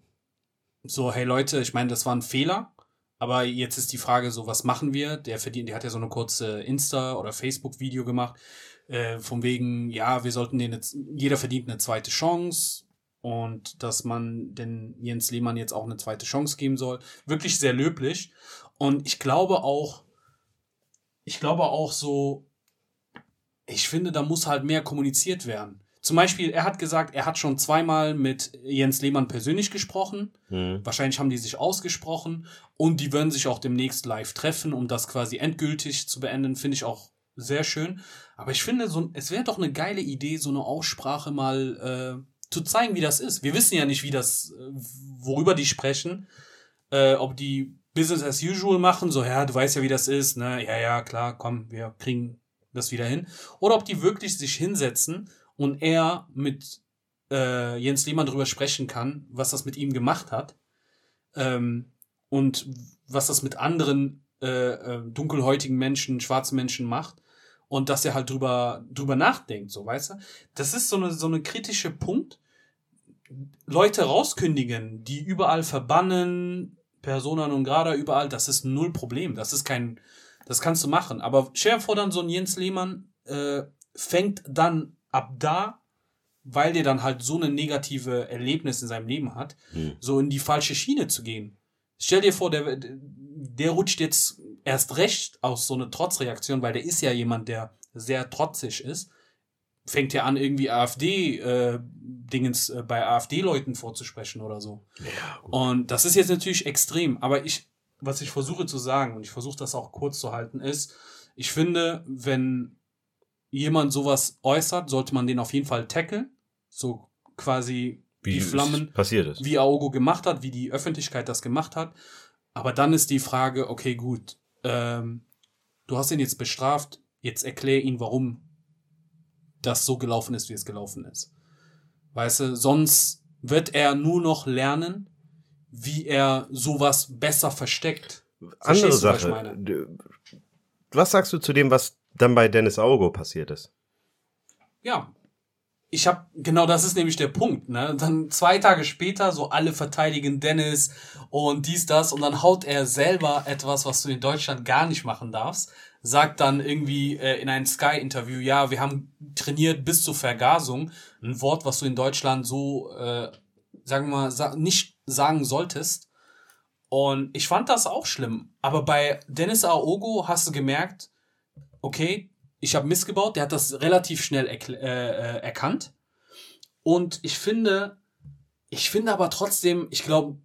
so, hey Leute, ich meine, das war ein Fehler. Aber jetzt ist die Frage so, was machen wir? Der verdient, der hat ja so eine kurze Insta- oder Facebook-Video gemacht, äh, von wegen, ja, wir sollten den jetzt, jeder verdient eine zweite Chance und dass man den Jens Lehmann jetzt auch eine zweite Chance geben soll. Wirklich sehr löblich. Und ich glaube auch, ich glaube auch so, ich finde, da muss halt mehr kommuniziert werden. Zum Beispiel, er hat gesagt, er hat schon zweimal mit Jens Lehmann persönlich gesprochen. Mhm. Wahrscheinlich haben die sich ausgesprochen und die werden sich auch demnächst live treffen, um das quasi endgültig zu beenden. Finde ich auch sehr schön. Aber ich finde, so, es wäre doch eine geile Idee, so eine Aussprache mal äh, zu zeigen, wie das ist. Wir wissen ja nicht, wie das, äh, worüber die sprechen, äh, ob die Business as usual machen, so, ja, du weißt ja, wie das ist, ne, ja, ja, klar, komm, wir kriegen das wieder hin. Oder ob die wirklich sich hinsetzen und er mit äh, Jens Lehmann drüber sprechen kann, was das mit ihm gemacht hat ähm, und was das mit anderen äh, äh, dunkelhäutigen Menschen, schwarzen Menschen macht und dass er halt drüber, drüber nachdenkt, so, weißt du? Das ist so eine, so eine kritische Punkt. Leute rauskündigen, die überall verbannen, Persona non grada überall, das ist null Problem. Das ist kein, das kannst du machen. Aber stell dir vor, dann so ein Jens Lehmann äh, fängt dann ab da, weil der dann halt so eine negative Erlebnis in seinem Leben hat, hm. so in die falsche Schiene zu gehen. Stell dir vor, der, der rutscht jetzt erst recht aus so eine Trotzreaktion, weil der ist ja jemand, der sehr trotzig ist, fängt ja an, irgendwie AfD äh, äh, bei AfD-Leuten vorzusprechen oder so. Ja, und das ist jetzt natürlich extrem, aber ich, was ich versuche zu sagen, und ich versuche das auch kurz zu halten, ist, ich finde, wenn jemand sowas äußert, sollte man den auf jeden Fall tackeln, so quasi wie die Flammen, passiert ist. wie Augo gemacht hat, wie die Öffentlichkeit das gemacht hat. Aber dann ist die Frage, okay, gut, ähm, du hast ihn jetzt bestraft, jetzt erklär ihn, warum das so gelaufen ist, wie es gelaufen ist. Weißt du, sonst wird er nur noch lernen, wie er sowas besser versteckt. Andere du, Sache. Was, was sagst du zu dem, was dann bei Dennis Augo passiert ist? Ja, ich habe genau das ist nämlich der Punkt, ne? Dann zwei Tage später so alle verteidigen Dennis und dies das und dann haut er selber etwas, was du in Deutschland gar nicht machen darfst, sagt dann irgendwie äh, in einem Sky Interview, ja, wir haben trainiert bis zur Vergasung, ein Wort, was du in Deutschland so äh, sagen wir mal sa nicht sagen solltest. Und ich fand das auch schlimm, aber bei Dennis Aogo hast du gemerkt, okay, ich habe missgebaut, der hat das relativ schnell äh, äh, erkannt. Und ich finde, ich finde aber trotzdem, ich glaube,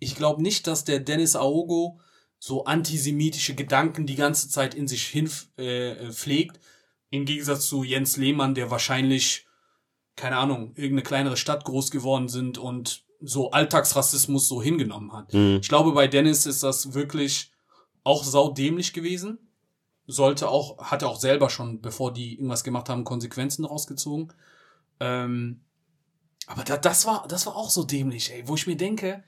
ich glaube nicht, dass der Dennis Aogo so antisemitische Gedanken die ganze Zeit in sich hin äh, pflegt. Im Gegensatz zu Jens Lehmann, der wahrscheinlich, keine Ahnung, irgendeine kleinere Stadt groß geworden sind und so Alltagsrassismus so hingenommen hat. Mhm. Ich glaube, bei Dennis ist das wirklich auch saudämlich gewesen sollte auch, hat er auch selber schon, bevor die irgendwas gemacht haben, Konsequenzen rausgezogen. Ähm, aber da, das war, das war auch so dämlich, ey, wo ich mir denke,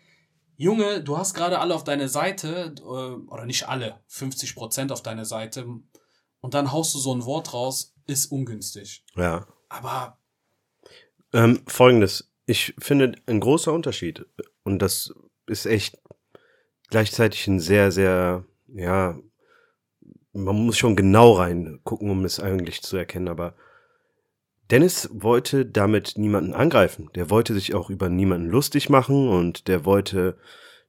Junge, du hast gerade alle auf deine Seite, äh, oder nicht alle, 50 Prozent auf deine Seite, und dann haust du so ein Wort raus, ist ungünstig. Ja. Aber. Ähm, Folgendes, ich finde ein großer Unterschied, und das ist echt gleichzeitig ein sehr, sehr, ja, man muss schon genau reingucken, um es eigentlich zu erkennen, aber Dennis wollte damit niemanden angreifen. Der wollte sich auch über niemanden lustig machen und der wollte,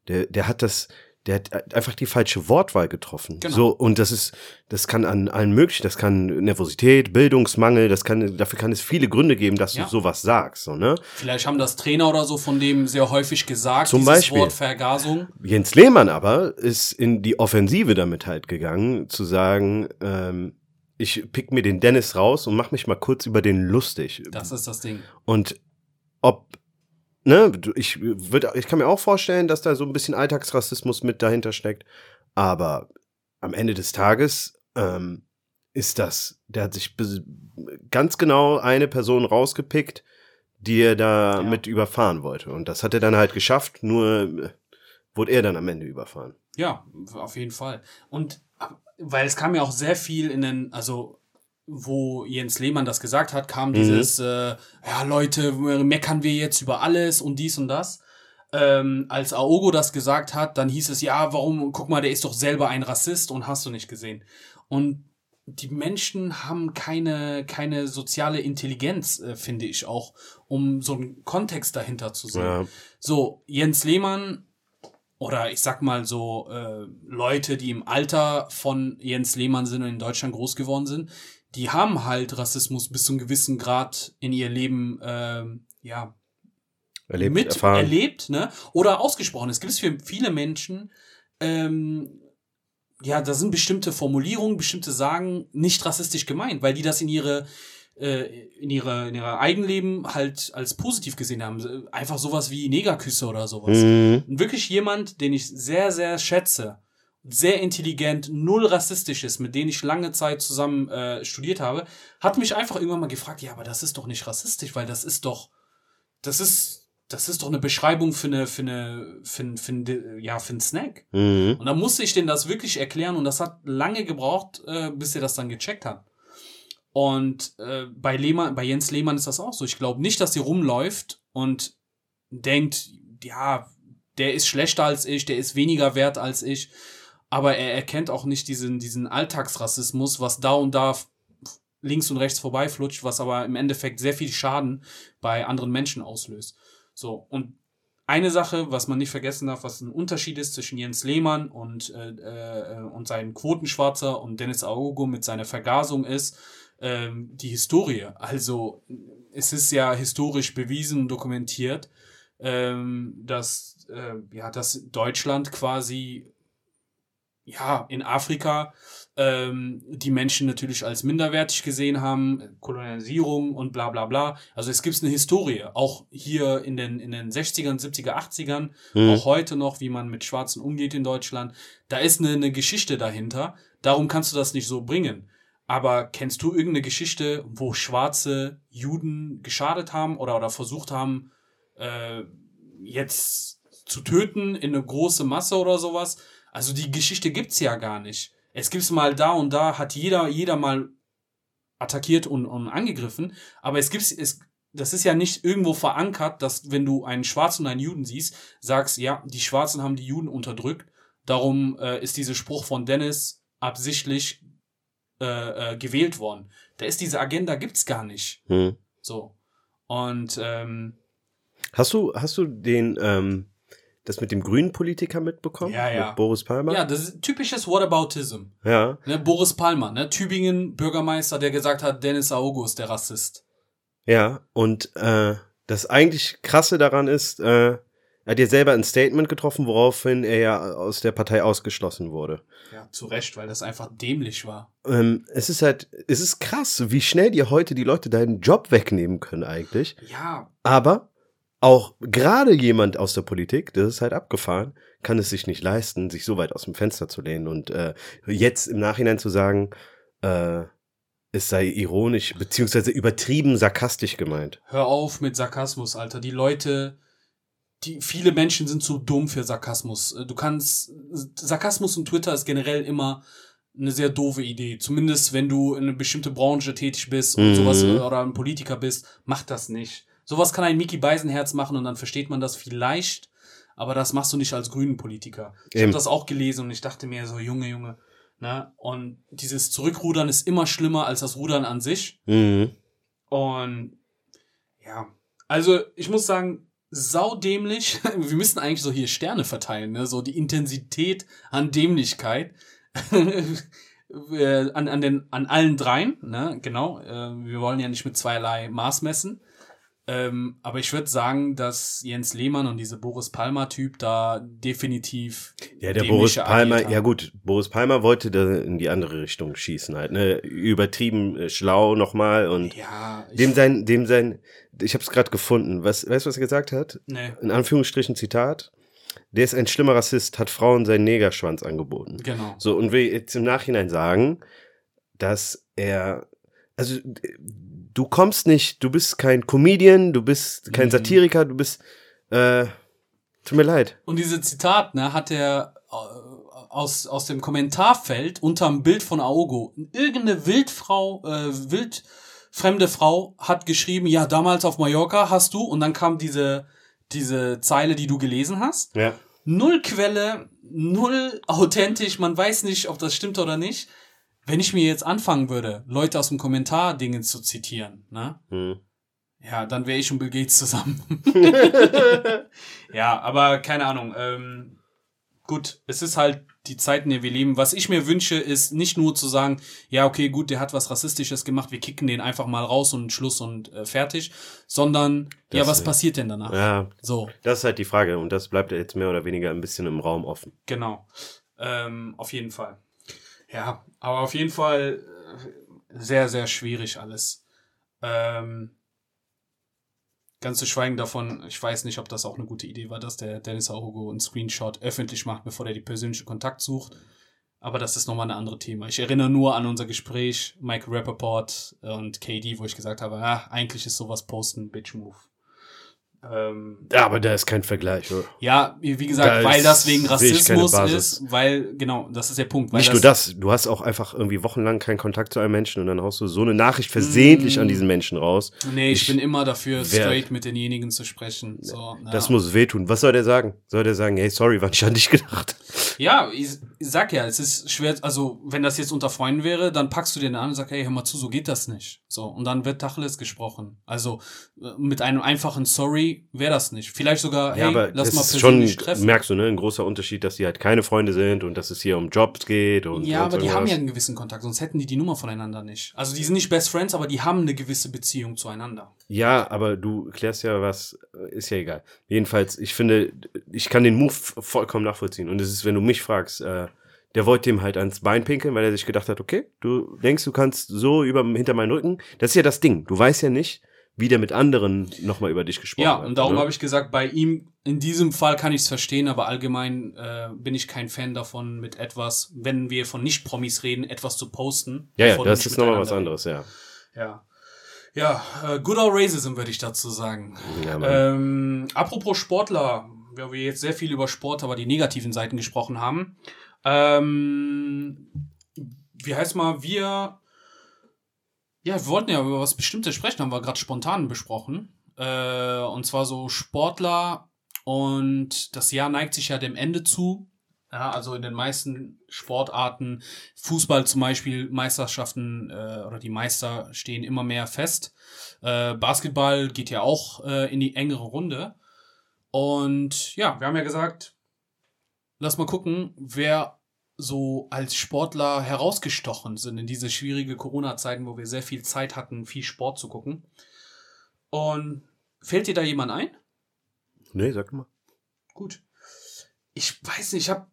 der, der hat das, der hat einfach die falsche Wortwahl getroffen. Genau. So, und das ist, das kann an allen möglichen, das kann Nervosität, Bildungsmangel, das kann, dafür kann es viele Gründe geben, dass ja. du sowas sagst, so, ne? Vielleicht haben das Trainer oder so von dem sehr häufig gesagt, Zum dieses Beispiel. Wort Vergasung. Jens Lehmann aber ist in die Offensive damit halt gegangen, zu sagen, ähm, ich pick mir den Dennis raus und mach mich mal kurz über den lustig. Das ist das Ding. Und ob ne, ich würde, ich kann mir auch vorstellen, dass da so ein bisschen Alltagsrassismus mit dahinter steckt. Aber am Ende des Tages ähm, ist das, der hat sich ganz genau eine Person rausgepickt, die er da ja. mit überfahren wollte. Und das hat er dann halt geschafft, nur wurde er dann am Ende überfahren. Ja, auf jeden Fall. Und weil es kam ja auch sehr viel in den, also wo Jens Lehmann das gesagt hat, kam mhm. dieses, äh, ja Leute, meckern wir jetzt über alles und dies und das. Ähm, als Aogo das gesagt hat, dann hieß es, ja, warum, guck mal, der ist doch selber ein Rassist und hast du nicht gesehen. Und die Menschen haben keine, keine soziale Intelligenz, äh, finde ich auch, um so einen Kontext dahinter zu sehen. Ja. So, Jens Lehmann oder ich sag mal so äh, Leute, die im Alter von Jens Lehmann sind und in Deutschland groß geworden sind, die haben halt Rassismus bis zu einem gewissen Grad in ihr Leben, ähm, ja, erlebt, mit erfahren. erlebt, ne? Oder ausgesprochen. Es gibt für viele Menschen, ähm, ja, da sind bestimmte Formulierungen, bestimmte Sagen nicht rassistisch gemeint, weil die das in ihre äh, in ihre in ihrer Eigenleben halt als positiv gesehen haben. Einfach sowas wie Negerküsse oder sowas. Mhm. Wirklich jemand, den ich sehr, sehr schätze, sehr intelligent, null rassistisch ist, mit denen ich lange Zeit zusammen äh, studiert habe, hat mich einfach irgendwann mal gefragt, ja, aber das ist doch nicht rassistisch, weil das ist doch, das ist, das ist doch eine Beschreibung für eine, für eine, für, für, für ja, für einen Snack. Mhm. Und dann musste ich denen das wirklich erklären und das hat lange gebraucht, äh, bis er das dann gecheckt hat. Und äh, bei Lehmann, bei Jens Lehmann ist das auch so. Ich glaube nicht, dass sie rumläuft und denkt, ja, der ist schlechter als ich, der ist weniger wert als ich aber er erkennt auch nicht diesen, diesen Alltagsrassismus, was da und da links und rechts vorbeiflutscht, was aber im Endeffekt sehr viel Schaden bei anderen Menschen auslöst. So, und eine Sache, was man nicht vergessen darf, was ein Unterschied ist zwischen Jens Lehmann und, äh, äh, und seinem Quotenschwarzer und Dennis Aogo mit seiner Vergasung ist, ähm, die Historie. Also es ist ja historisch bewiesen und dokumentiert, ähm, dass, äh, ja, dass Deutschland quasi ja, in Afrika ähm, die Menschen natürlich als minderwertig gesehen haben, Kolonialisierung und bla bla bla. Also es gibt eine Historie, auch hier in den, in den 60ern, 70er, 80ern, mhm. auch heute noch, wie man mit Schwarzen umgeht in Deutschland. Da ist eine, eine Geschichte dahinter. Darum kannst du das nicht so bringen. Aber kennst du irgendeine Geschichte, wo schwarze Juden geschadet haben oder, oder versucht haben, äh, jetzt zu töten in eine große Masse oder sowas? Also die Geschichte gibt's ja gar nicht. Es gibt's mal da und da, hat jeder, jeder mal attackiert und, und angegriffen. Aber es gibt, es, das ist ja nicht irgendwo verankert, dass wenn du einen Schwarzen und einen Juden siehst, sagst, ja, die Schwarzen haben die Juden unterdrückt. Darum äh, ist dieser Spruch von Dennis absichtlich äh, äh, gewählt worden. Da ist diese Agenda gibt's gar nicht. Hm. So. Und ähm, Hast du, hast du den, ähm, das mit dem grünen Politiker mitbekommen? Ja, ja. Mit Boris Palmer? ja, das ist typisches Whataboutism. Ja. Ne, Boris Palmer, ne, Tübingen Bürgermeister, der gesagt hat, Dennis Aogo ist der Rassist. Ja, und äh, das eigentlich krasse daran ist, äh, er hat ja selber ein Statement getroffen, woraufhin er ja aus der Partei ausgeschlossen wurde. Ja, zu Recht, weil das einfach dämlich war. Ähm, es ist halt, es ist krass, wie schnell dir heute die Leute deinen Job wegnehmen können eigentlich. Ja, Aber auch gerade jemand aus der Politik, das ist halt abgefahren, kann es sich nicht leisten, sich so weit aus dem Fenster zu lehnen und äh, jetzt im Nachhinein zu sagen, äh, es sei ironisch beziehungsweise übertrieben sarkastisch gemeint. hör auf mit Sarkasmus, Alter. Die Leute, die viele Menschen sind zu dumm für Sarkasmus. Du kannst Sarkasmus und Twitter ist generell immer eine sehr doofe Idee. Zumindest wenn du in eine bestimmte Branche tätig bist und Mhm. sowas oder ein Politiker bist, mach das nicht. Sowas kann ein Mickey Beisenherz machen und dann versteht man das vielleicht, aber das machst du nicht als grünen Politiker. Ich habe das auch gelesen und ich dachte mir so, Junge, Junge, ne? Und dieses Zurückrudern ist immer schlimmer als das Rudern an sich. Mhm. Und ja, also ich muss sagen, saudämlich. Wir müssten eigentlich so hier Sterne verteilen, ne? So die Intensität an Dämlichkeit. Äh, an, an, den, an allen dreien, ne? Genau. Äh, wir wollen ja nicht mit zweierlei Maß messen. Ähm, aber ich würde sagen, dass Jens Lehmann und diese Boris Palmer-Typ da definitiv. Ja, der Boris Palmer, ja gut, Boris Palmer wollte da in die andere Richtung schießen halt, ne? Übertrieben äh, schlau nochmal und Ja, ich, dem sein, dem sein, ich hab's gerade gefunden. Was, weißt du, was er gesagt hat? ne, In Anführungsstrichen Zitat. Der ist ein schlimmer Rassist, hat Frauen seinen Negerschwanz angeboten. genau. So, und wir jetzt im Nachhinein sagen, dass er, also, du kommst nicht, du bist kein Comedian, du bist kein Mhm. Satiriker, du bist, äh, tut mir leid. Und diese Zitat, ne, hat er äh, aus, aus dem Kommentarfeld unterm Bild von Aogo. Irgendeine Wildfrau, äh, wildfremde Frau hat geschrieben, ja, damals auf Mallorca hast du, und dann kam diese, diese Zeile, die du gelesen hast. Ja. Null Quelle, null authentisch, man weiß nicht, ob das stimmt oder nicht. Wenn ich mir jetzt anfangen würde, Leute aus dem Kommentar Dinge zu zitieren, ne? Hm. Ja, dann wäre ich und Bill Gates zusammen. ja, aber keine Ahnung. Ähm, gut, es ist halt die Zeit, in der wir leben. Was ich mir wünsche, ist nicht nur zu sagen, ja, okay, gut, der hat was Rassistisches gemacht, wir kicken den einfach mal raus und Schluss und äh, fertig, sondern, ja, Das, was äh, passiert denn danach? Ja, So, das ist halt die Frage und das bleibt jetzt mehr oder weniger ein bisschen im Raum offen. genau. Ähm, auf jeden Fall. Ja, aber auf jeden Fall äh, sehr, sehr schwierig alles. Ähm, ganz zu schweigen davon, ich weiß nicht, ob das auch eine gute Idee war, dass der Dennis Aogo einen Screenshot öffentlich macht, bevor er die persönliche Kontakt sucht. Aber das ist nochmal ein anderes Thema. Ich erinnere nur an unser Gespräch, Mike Rappaport und KD, wo ich gesagt habe, ah, eigentlich ist sowas posten Bitch Move. Ähm, Ja, aber da ist kein Vergleich, oder? ja, wie gesagt, Da weil das wegen Rassismus ist, weil, genau, das ist der Punkt. Nicht nur das, du hast auch einfach irgendwie wochenlang keinen Kontakt zu einem Menschen und dann haust du so eine Nachricht versehentlich Mm. an diesen Menschen raus. Nee, ich, Ich- bin immer dafür, straight mit denjenigen zu sprechen. So, na. Das muss wehtun. Was soll der sagen? Soll der sagen, hey, sorry, war nicht an dich gedacht? Ja, ich, ich sag ja, es ist schwer, also wenn das jetzt unter Freunden wäre, dann packst du den an und sagst, hey, hör mal zu, so geht das nicht. So, und dann wird Tacheles gesprochen. Also äh, mit einem einfachen Sorry wäre das nicht. Vielleicht sogar, hey, lass das mal ist schon, treffen. merkst du, ne, ein großer Unterschied, dass die halt keine Freunde sind und dass es hier um Jobs geht und Ja, sonst aber die haben ja irgendwas. einen gewissen Kontakt, sonst hätten die die Nummer voneinander nicht. Also die sind nicht Best Friends, aber die haben eine gewisse Beziehung zueinander. Ja, aber du klärst ja was, äh, ist ja egal. Jedenfalls, ich finde, ich kann den Move vollkommen nachvollziehen. Und es ist, wenn du mich fragst, äh, der wollte dem halt ans Bein pinkeln, weil er sich gedacht hat, okay, du denkst, du kannst so über, hinter meinen Rücken. Das ist ja das Ding. Du weißt ja nicht, wie der mit anderen nochmal über dich gesprochen Ja, hat. und darum ne? habe ich gesagt, bei ihm, in diesem Fall kann ich es verstehen, aber allgemein äh, bin ich kein Fan davon, mit etwas, wenn wir von Nicht-Promis reden, etwas zu posten. Ja, ja, das ist nochmal was anderes, ja. Ja. Ja, äh, good old Racism würde ich dazu sagen. ja. Ähm, apropos Sportler, weil wir jetzt sehr viel über Sport, aber die negativen Seiten gesprochen haben. Ähm, wie heißt mal, wir Ja, wir wollten ja über was Bestimmtes sprechen, haben wir gerade spontan besprochen. Äh, und zwar so Sportler und das Jahr neigt sich ja dem Ende zu. Ja, also in den meisten Sportarten, Fußball zum Beispiel, Meisterschaften äh, oder die Meister stehen immer mehr fest. Äh, Basketball geht ja auch äh, in die engere Runde. Und ja, wir haben ja gesagt, lass mal gucken, wer so als Sportler herausgestochen sind in diese schwierige Corona-Zeiten, wo wir sehr viel Zeit hatten, viel Sport zu gucken. Und fällt dir da jemand ein? Nee, sag mal. Gut. Ich weiß nicht, ich habe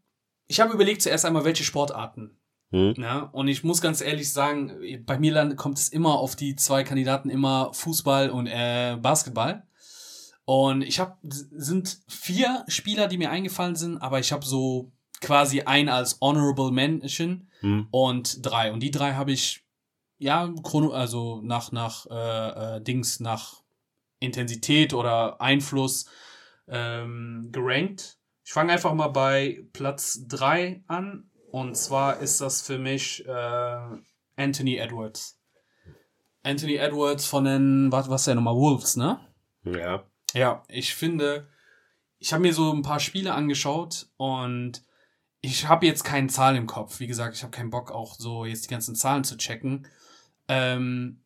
ich hab überlegt zuerst einmal, welche Sportarten. Hm. Ja, und ich muss ganz ehrlich sagen, bei mir kommt es immer auf die zwei Kandidaten immer Fußball und äh, Basketball. Und ich habe sind vier Spieler, die mir eingefallen sind, aber ich habe so quasi ein als Honorable Mention hm. und drei. Und die drei habe ich, ja, also nach, nach äh, äh, Dings, nach Intensität oder Einfluss ähm, gerankt. Ich fange einfach mal bei Platz drei an. Und zwar ist das für mich äh, Anthony Edwards. Anthony Edwards von den, was, was ist der nochmal, Wolves, ne? Ja. Ja, ich finde, ich habe mir so ein paar Spiele angeschaut und ich habe jetzt keine Zahl im Kopf. Wie gesagt, ich habe keinen Bock, auch so jetzt die ganzen Zahlen zu checken. Ähm,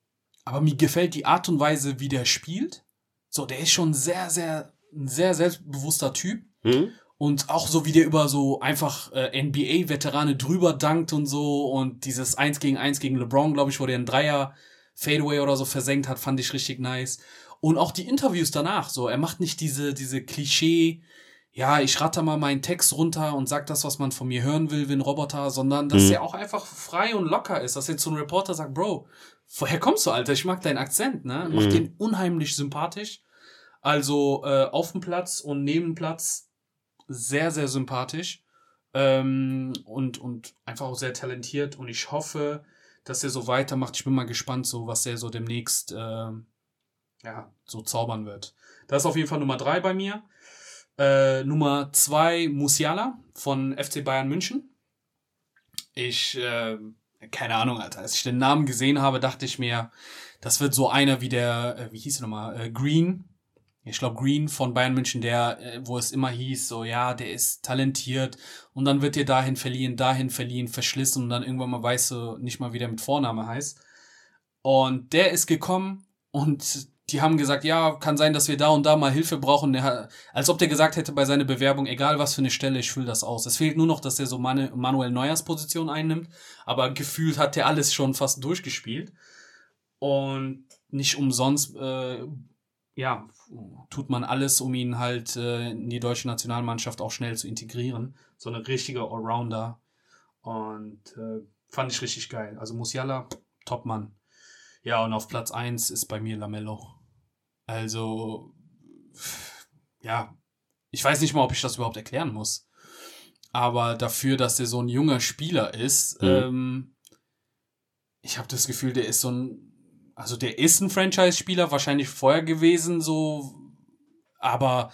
aber mir gefällt die Art und Weise, wie der spielt. So, der ist schon sehr, sehr, ein sehr selbstbewusster Typ. Hm? Und auch so, wie der über so einfach äh, NBA-Veterane drüber dankt und so. Und dieses 1 gegen 1 gegen LeBron, glaube ich, wo der einen Dreier Fadeaway oder so versenkt hat, fand ich richtig nice. Und auch die Interviews danach, so. Er macht nicht diese, diese Klischee, ja, ich ratter mal meinen Text runter und sag das, was man von mir hören will, wie ein Roboter, sondern dass mhm. er auch einfach frei und locker ist, dass jetzt so ein Reporter sagt, Bro, woher kommst du, Alter? Ich mag deinen Akzent, ne? Macht mhm. den unheimlich sympathisch. Also äh, auf dem Platz und neben dem Platz sehr, sehr sympathisch. Ähm, und, und einfach auch sehr talentiert. Und ich hoffe, dass er so weitermacht. Ich bin mal gespannt, so was er so demnächst äh, ja, so zaubern wird. Das ist auf jeden Fall Nummer drei bei mir. Äh, Nummer zwei Musiala von FC Bayern München. Ich, äh, keine Ahnung, Alter. Als ich den Namen gesehen habe, dachte ich mir, das wird so einer wie der, äh, wie hieß er nochmal, äh, Green. Ich glaube, Green von Bayern München, der, äh, wo es immer hieß, so, ja, der ist talentiert und dann wird dir dahin verliehen, dahin verliehen, verschlissen und dann irgendwann mal weißt du nicht mal, wie der mit Vorname heißt. Und der ist gekommen und die haben gesagt, ja, kann sein, dass wir da und da mal Hilfe brauchen. Hat, als ob der gesagt hätte bei seiner Bewerbung, egal was für eine Stelle, ich fülle das aus. Es fehlt nur noch, dass er so Manu Manuel Neuers Position einnimmt, aber gefühlt hat der alles schon fast durchgespielt. Und nicht umsonst, äh, ja, tut man alles, um ihn halt äh, in die deutsche Nationalmannschaft auch schnell zu integrieren. So eine richtige Allrounder. Und äh, fand ich richtig geil. Also Musiala, Topmann. Ja, und auf Platz 1 ist bei mir Lamello. Also, ja, ich weiß nicht mal, ob ich das überhaupt erklären muss. Aber dafür, dass der so ein junger Spieler ist, mhm. ähm, ich habe das Gefühl, der ist so ein, also der ist ein Franchise-Spieler, wahrscheinlich vorher gewesen, so, aber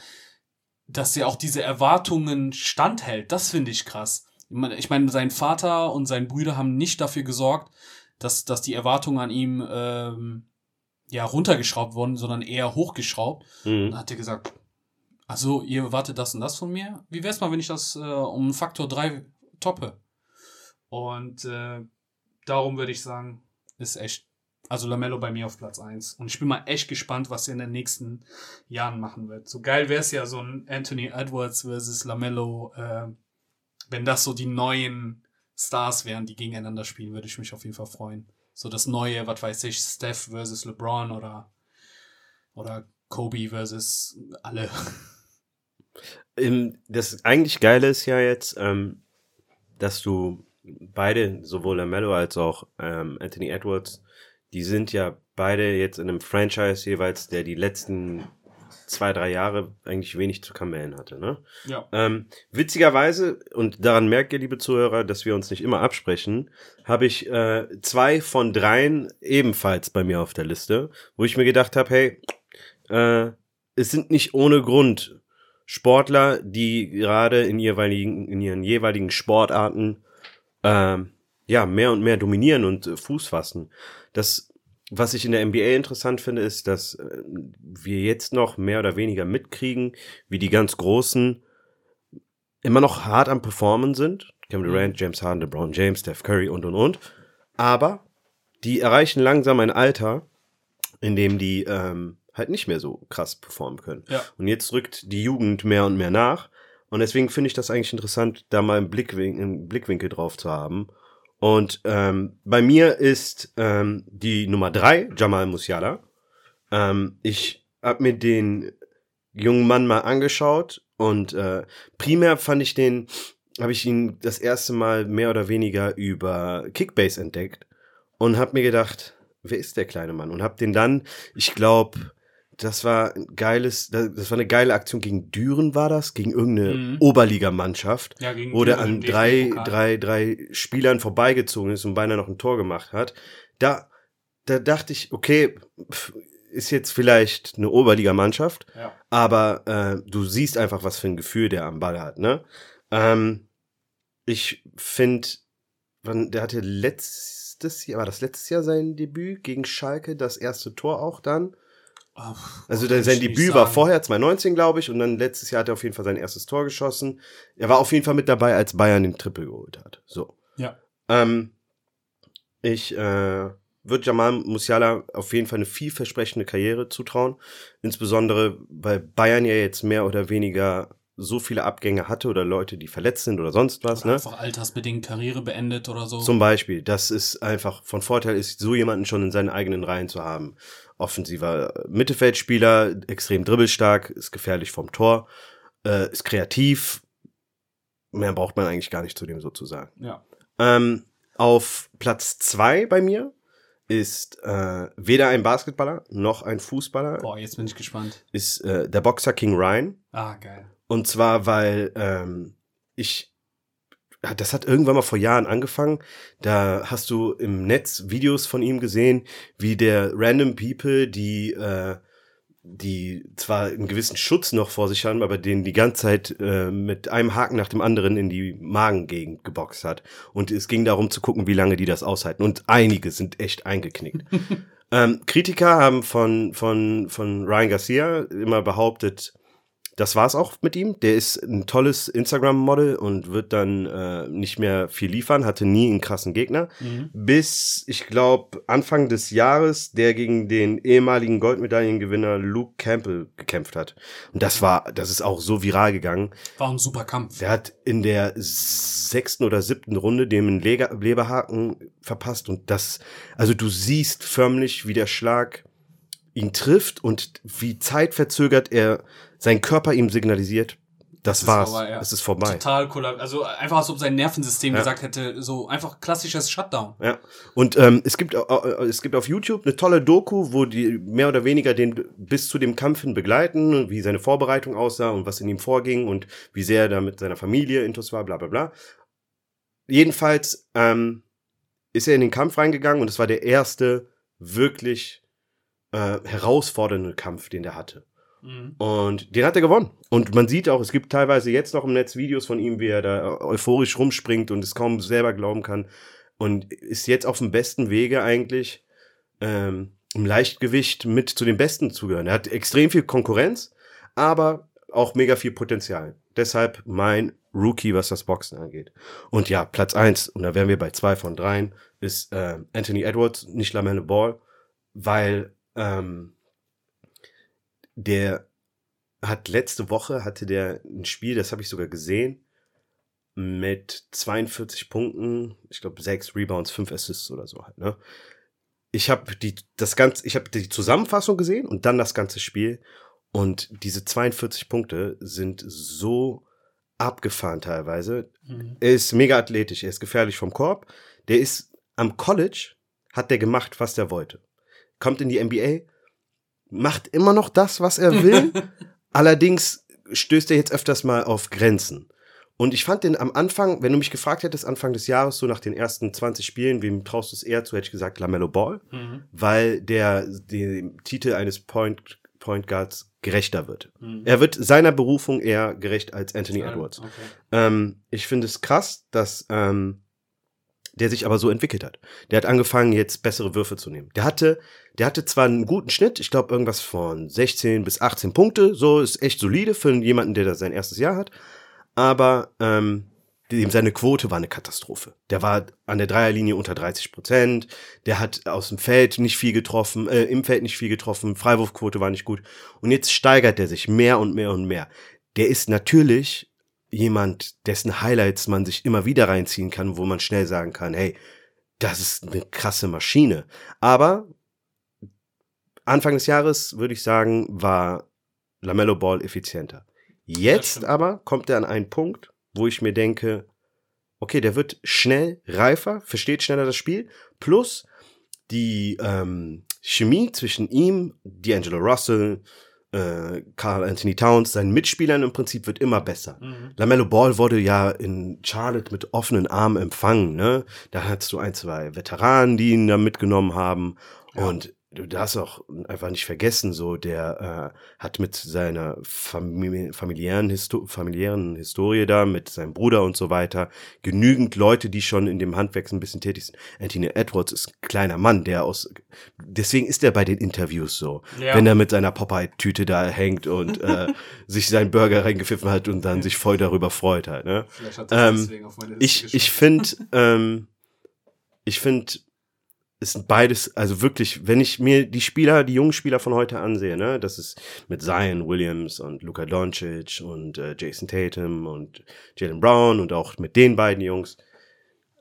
dass er auch diese Erwartungen standhält, das finde ich krass. Ich meine, sein Vater und seine Brüder haben nicht dafür gesorgt, dass, dass die Erwartungen an ihm ähm, ja runtergeschraubt wurden, sondern eher hochgeschraubt. Mhm. Und dann hat er gesagt, also ihr erwartet das und das von mir. Wie wär's mal, wenn ich das äh, um Faktor 3 toppe? Und äh, darum würde ich sagen, ist echt, also Lamello bei mir auf Platz 1. Und ich bin mal echt gespannt, was er in den nächsten Jahren machen wird. So geil wäre es ja so ein Anthony Edwards versus Lamello, äh, wenn das so die neuen Stars wären, die gegeneinander spielen, würde ich mich auf jeden Fall freuen. So das neue, was weiß ich, Steph versus LeBron oder, oder Kobe versus alle. Das eigentlich Geile ist ja jetzt, ähm, dass du beide, sowohl Lamello als auch ähm, Anthony Edwards, die sind ja beide jetzt in einem Franchise jeweils, der die letzten zwei, drei Jahre eigentlich wenig zu kamellen hatte. Ne? Ja. Ähm, witzigerweise, und daran merkt ihr, liebe Zuhörer, dass wir uns nicht immer absprechen, habe ich äh, zwei von dreien ebenfalls bei mir auf der Liste, wo ich mir gedacht habe, hey, äh, es sind nicht ohne Grund Sportler, die gerade in, jeweiligen, in ihren jeweiligen Sportarten äh, ja mehr und mehr dominieren und äh, Fuß fassen. Das was ich in der NBA interessant finde, ist, dass äh, wir jetzt noch mehr oder weniger mitkriegen, wie die ganz Großen immer noch hart am Performen sind. Kevin Durant, James Harden, LeBron James, Steph Curry und und und. Aber die erreichen langsam ein Alter, in dem die ähm, halt nicht mehr so krass performen können. Ja. Und jetzt rückt die Jugend mehr und mehr nach. Und deswegen finde ich das eigentlich interessant, da mal einen, Blickwin einen Blickwinkel drauf zu haben. Und ähm, bei mir ist ähm, die Nummer drei Jamal Musiala. Ähm, ich habe mir den jungen Mann mal angeschaut und äh, primär fand ich den, habe ich ihn das erste Mal mehr oder weniger über Kickbase entdeckt und habe mir gedacht, wer ist der kleine Mann? Und habe den dann, ich glaube, das war ein geiles, das war eine geile Aktion gegen Düren war das, gegen irgendeine Mhm. Oberligamannschaft, Ja, gegen wo der an drei, drei, drei Spielern vorbeigezogen ist und beinahe noch ein Tor gemacht hat. Da, da dachte ich, okay, pf, ist jetzt vielleicht eine Oberligamannschaft, Ja. aber äh, du siehst einfach, was für ein Gefühl der am Ball hat, ne? Ähm, ich finde, der hatte letztes Jahr, war das letztes Jahr sein Debüt gegen Schalke, das erste Tor auch dann? Also der, sein Debüt war vorher 2019, glaube ich, und dann letztes Jahr hat er auf jeden Fall sein erstes Tor geschossen. Er war auf jeden Fall mit dabei, als Bayern den Triple geholt hat. So. Ja. Ähm, ich äh, würde Jamal Musiala auf jeden Fall eine vielversprechende Karriere zutrauen. Insbesondere, weil Bayern ja jetzt mehr oder weniger so viele Abgänge hatte oder Leute, die verletzt sind oder sonst was. Oder Ne? einfach altersbedingt Karriere beendet oder so. Zum Beispiel, das ist einfach von Vorteil ist, so jemanden schon in seinen eigenen Reihen zu haben. Offensiver Mittelfeldspieler, extrem dribbelstark, ist gefährlich vom Tor, äh, ist kreativ. Mehr braucht man eigentlich gar nicht zu dem sozusagen. ja. Ähm, auf Platz zwei bei mir ist äh, weder ein Basketballer noch ein Fußballer, Boah, jetzt bin ich gespannt. ist äh, der Boxer King Ryan. Ah, geil. Und zwar, weil ähm, ich, das hat irgendwann mal vor Jahren angefangen. Da hast du im Netz Videos von ihm gesehen, wie der random People, die, äh, die zwar einen gewissen Schutz noch vor sich haben, aber den die ganze Zeit äh, mit einem Haken nach dem anderen in die Magengegend geboxt hat. Und es ging darum zu gucken, wie lange die das aushalten. Und einige sind echt eingeknickt. ähm, Kritiker haben von, von, von Ryan Garcia immer behauptet, das war's auch mit ihm. Der ist ein tolles Instagram-Model und wird dann äh, nicht mehr viel liefern, hatte nie einen krassen Gegner. Mhm. Bis, ich glaube, Anfang des Jahres, der gegen den ehemaligen Goldmedaillengewinner Luke Campbell gekämpft hat. Und das war, das ist auch so viral gegangen. War ein super Kampf. Der hat in der sechsten oder siebten Runde dem einen Leger, Leberhaken verpasst und das, also du siehst förmlich, wie der Schlag ihn trifft und wie zeitverzögert er sein Körper ihm signalisiert, das, ist war's, vorbei, ja. es ist vorbei. Total cool. Also einfach, als ob sein Nervensystem Ja. gesagt hätte, so einfach klassisches Shutdown. Ja. Und ähm, es gibt äh, äh, es gibt auf YouTube eine tolle Doku, wo die mehr oder weniger den bis zu dem Kampf hin begleiten, wie seine Vorbereitung aussah und was in ihm vorging und wie sehr er da mit seiner Familie intus war, bla bla bla. Jedenfalls ähm, ist er in den Kampf reingegangen und es war der erste wirklich äh, herausfordernde Kampf, den er hatte. Mhm. Und den hat er gewonnen. Und man sieht auch, es gibt teilweise jetzt noch im Netz Videos von ihm, wie er da euphorisch rumspringt und es kaum selber glauben kann. Und ist jetzt auf dem besten Wege eigentlich, ähm, im Leichtgewicht mit zu den Besten zu gehören. Er hat extrem viel Konkurrenz, aber auch mega viel Potenzial. Deshalb mein Rookie, was das Boxen angeht. Und ja, Platz eins und da wären wir bei zwei von dreien, ist äh, Anthony Edwards, nicht Lamelle Ball, weil ähm, der hat letzte Woche hatte der ein Spiel, das habe ich sogar gesehen, mit 42 Punkten, ich glaube sechs Rebounds, fünf Assists oder so halt, ne? Ich habe die das ganze ich habe die Zusammenfassung gesehen und dann das ganze Spiel und diese 42 Punkte sind so abgefahren teilweise. Mhm. Er ist mega athletisch, er ist gefährlich vom Korb. Der ist am College hat der gemacht, was der wollte. Kommt in die NBA, macht immer noch das, was er will. Allerdings stößt er jetzt öfters mal auf Grenzen. Und ich fand den am Anfang, wenn du mich gefragt hättest, Anfang des Jahres, so nach den ersten 20 Spielen, wem traust du es eher zu, hätte ich gesagt Lamello Ball, Mhm. weil der dem Titel eines Point, Point Guards gerechter wird. Mhm. Er wird seiner Berufung eher gerecht als Anthony Edwards. Okay. Ähm, ich finde es krass, dass ähm, der sich aber so entwickelt hat. Der hat angefangen, jetzt bessere Würfe zu nehmen. Der hatte, der hatte zwar einen guten Schnitt, ich glaube irgendwas von 16 bis 18 Punkte, so ist echt solide für jemanden, der da sein erstes Jahr hat. Aber ähm, seine Quote war eine Katastrophe. Der war an der Dreierlinie unter 30 Prozent. Der hat aus dem Feld nicht viel getroffen, äh, im Feld nicht viel getroffen. Freiwurfquote war nicht gut. Und jetzt steigert er sich mehr und mehr und mehr. Der ist natürlich jemand, dessen Highlights man sich immer wieder reinziehen kann, wo man schnell sagen kann, hey, das ist eine krasse Maschine. Aber Anfang des Jahres, würde ich sagen, war Lamello Ball effizienter. Jetzt aber kommt er an einen Punkt, wo ich mir denke, okay, der wird schnell reifer, versteht schneller das Spiel, plus die ähm, Chemie zwischen ihm, D'Angelo Russell, äh, Carl Anthony Towns, seinen Mitspielern im Prinzip wird immer besser. Mhm. Lamello Ball wurde ja in Charlotte mit offenen Armen empfangen, ne? Da hattest du ein, zwei Veteranen, die ihn da mitgenommen haben. Ja. Und du darfst auch einfach nicht vergessen, so der äh, hat mit seiner Famili familiären, Histo familiären Historie da, mit seinem Bruder und so weiter, genügend Leute, die schon in dem Handwerk ein bisschen tätig sind. Anthony Edwards ist ein kleiner Mann, der aus, deswegen ist er bei den Interviews so, ja. wenn er mit seiner Popeye-Tüte da hängt und äh, sich seinen Burger reingepfiffen hat und dann ja. sich voll darüber freut halt. Ne? Ähm, ich ich finde, ähm, ich finde es sind beides, also wirklich, wenn ich mir die Spieler, die jungen Spieler von heute ansehe, ne, das ist mit Zion Williams und Luka Doncic und äh, Jason Tatum und Jalen Brown und auch mit den beiden Jungs.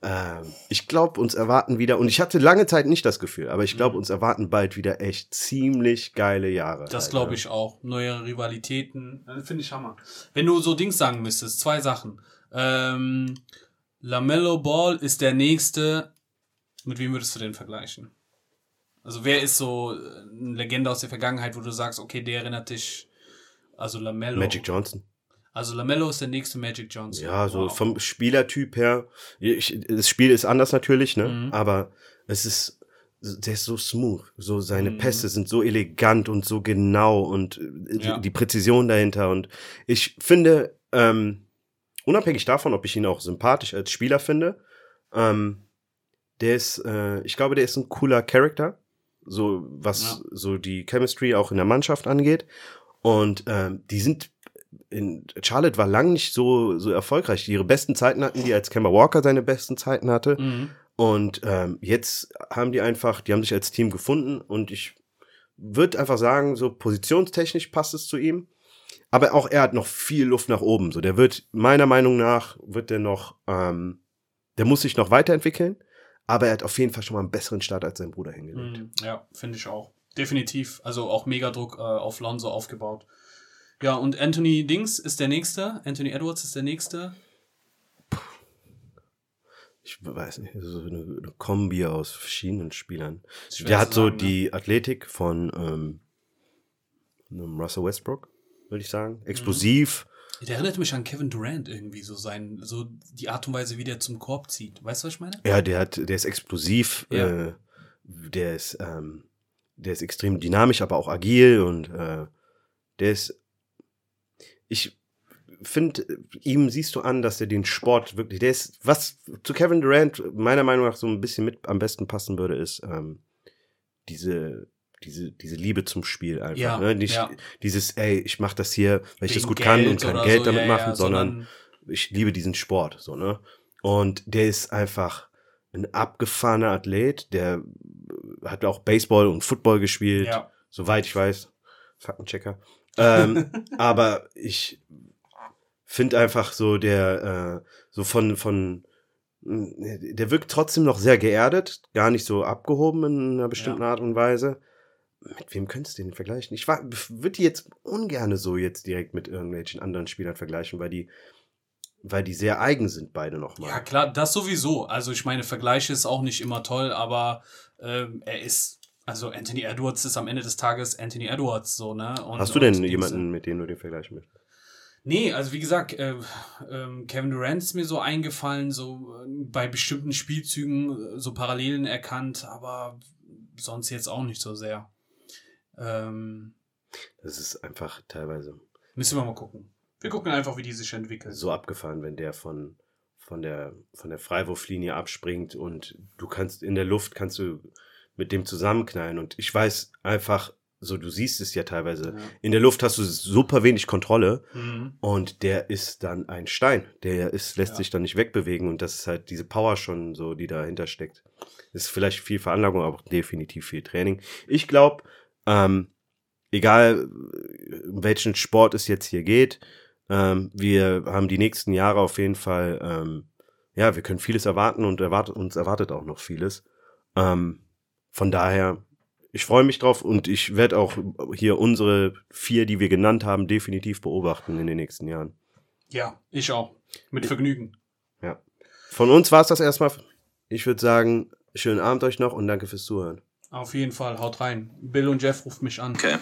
Äh, ich glaube, uns erwarten wieder, und ich hatte lange Zeit nicht das Gefühl, aber ich glaube, mhm. uns erwarten bald wieder echt ziemlich geile Jahre. Das halt, glaube ich auch. Neue Rivalitäten, finde ich Hammer. Wenn du so Dings sagen müsstest, zwei Sachen. Ähm, Lamello Ball ist der nächste mit wem würdest du den vergleichen? Also wer ist so eine Legende aus der Vergangenheit, wo du sagst, okay, der erinnert dich, also Lamello. Magic Johnson. Also Lamello ist der nächste Magic Johnson. Ja, so wow. vom Spielertyp her. Ich, das Spiel ist anders natürlich, ne? Mhm. Aber es ist, der ist so smooth. So seine mhm. Pässe sind so elegant und so genau und äh, ja. die, die Präzision dahinter. Und ich finde, ähm, unabhängig davon, ob ich ihn auch sympathisch als Spieler finde, ähm, der ist, äh, ich glaube, der ist ein cooler Charakter, so was ja. so die Chemistry auch in der Mannschaft angeht. Und ähm, die sind in Charlotte war lang nicht so so erfolgreich. Ihre besten Zeiten hatten die, als Kemba Walker seine besten Zeiten hatte. Mhm. Und ähm, jetzt haben die einfach, die haben sich als Team gefunden und ich würde einfach sagen, so positionstechnisch passt es zu ihm. Aber auch er hat noch viel Luft nach oben. So, der wird meiner Meinung nach wird der noch, ähm, der muss sich noch weiterentwickeln. Aber er hat auf jeden Fall schon mal einen besseren Start als sein Bruder hingelegt. Mhm. Ja, finde ich auch. Definitiv. Also auch Megadruck äh, auf Lonzo aufgebaut. Ja, und Anthony Dings ist der nächste. Anthony Edwards ist der nächste. Ich weiß nicht, so eine, eine Kombi aus verschiedenen Spielern. Der hat so sagen, die ne? Athletik von ähm, Russell Westbrook, würde ich sagen. Explosiv. Mhm der erinnert mich an Kevin Durant irgendwie, so sein, so die Art und Weise, wie der zum Korb zieht. Weißt du, was ich meine? Ja, der hat, der ist explosiv, ja. äh, der ist, ähm, der ist extrem dynamisch, aber auch agil und äh, der ist, ich finde, ihm siehst du an, dass er den Sport wirklich, der ist, was zu Kevin Durant meiner Meinung nach so ein bisschen mit am besten passen würde, ist ähm, diese diese, diese Liebe zum Spiel einfach. Ja, ne? Nicht ja. dieses, ey, ich mach das hier, weil ich das gut Geld kann und kann Geld so, damit ja, machen, sondern, sondern, ich liebe diesen Sport, so, ne? Und der ist einfach ein abgefahrener Athlet, der hat auch Baseball und Football gespielt, soweit ich weiß. Faktenchecker. ähm, aber ich finde einfach so der, äh, so von, von, der wirkt trotzdem noch sehr geerdet, gar nicht so abgehoben in einer bestimmten ja. Art und Weise mit wem könntest du den vergleichen? Ich würde die jetzt ungerne so jetzt direkt mit irgendwelchen anderen Spielern vergleichen, weil die, weil die sehr eigen sind, beide nochmal. Ja, klar, das sowieso. Also ich meine, Vergleiche ist auch nicht immer toll, aber ähm, er ist, also Anthony Edwards ist am Ende des Tages Anthony Edwards, so, ne? Und, Hast du denn jemanden, mit dem du den vergleichen möchtest? Nee, also wie gesagt, äh, äh, Kevin Durant ist mir so eingefallen, so äh, bei bestimmten Spielzügen äh, so Parallelen erkannt, aber sonst jetzt auch nicht so sehr. Ähm, das ist einfach teilweise. Müssen wir mal gucken. Wir gucken einfach, wie die sich entwickeln. So abgefahren, wenn der von, von der, von der Freiwurflinie abspringt und du kannst in der Luft kannst du mit dem zusammenknallen. Und ich weiß einfach, so du siehst es ja teilweise, Ja. in der Luft hast du super wenig Kontrolle Mhm. und der ist dann ein Stein. Der ist, lässt Ja. sich dann nicht wegbewegen und das ist halt diese Power schon so, die dahinter steckt. Ist vielleicht viel Veranlagung, aber definitiv viel Training. Ich glaube, ähm, egal um welchen Sport es jetzt hier geht, ähm, wir haben die nächsten Jahre auf jeden Fall, ähm, ja, wir können vieles erwarten und erwartet, uns erwartet auch noch vieles. Ähm, von daher, ich freue mich drauf und ich werde auch hier unsere vier, die wir genannt haben, definitiv beobachten in den nächsten Jahren. Ja, ich auch. Mit Vergnügen. Von uns war es das erstmal. Ich würde sagen, schönen Abend euch noch und danke fürs Zuhören. Auf jeden Fall, haut rein. Bill und Jeff ruft mich an. Okay.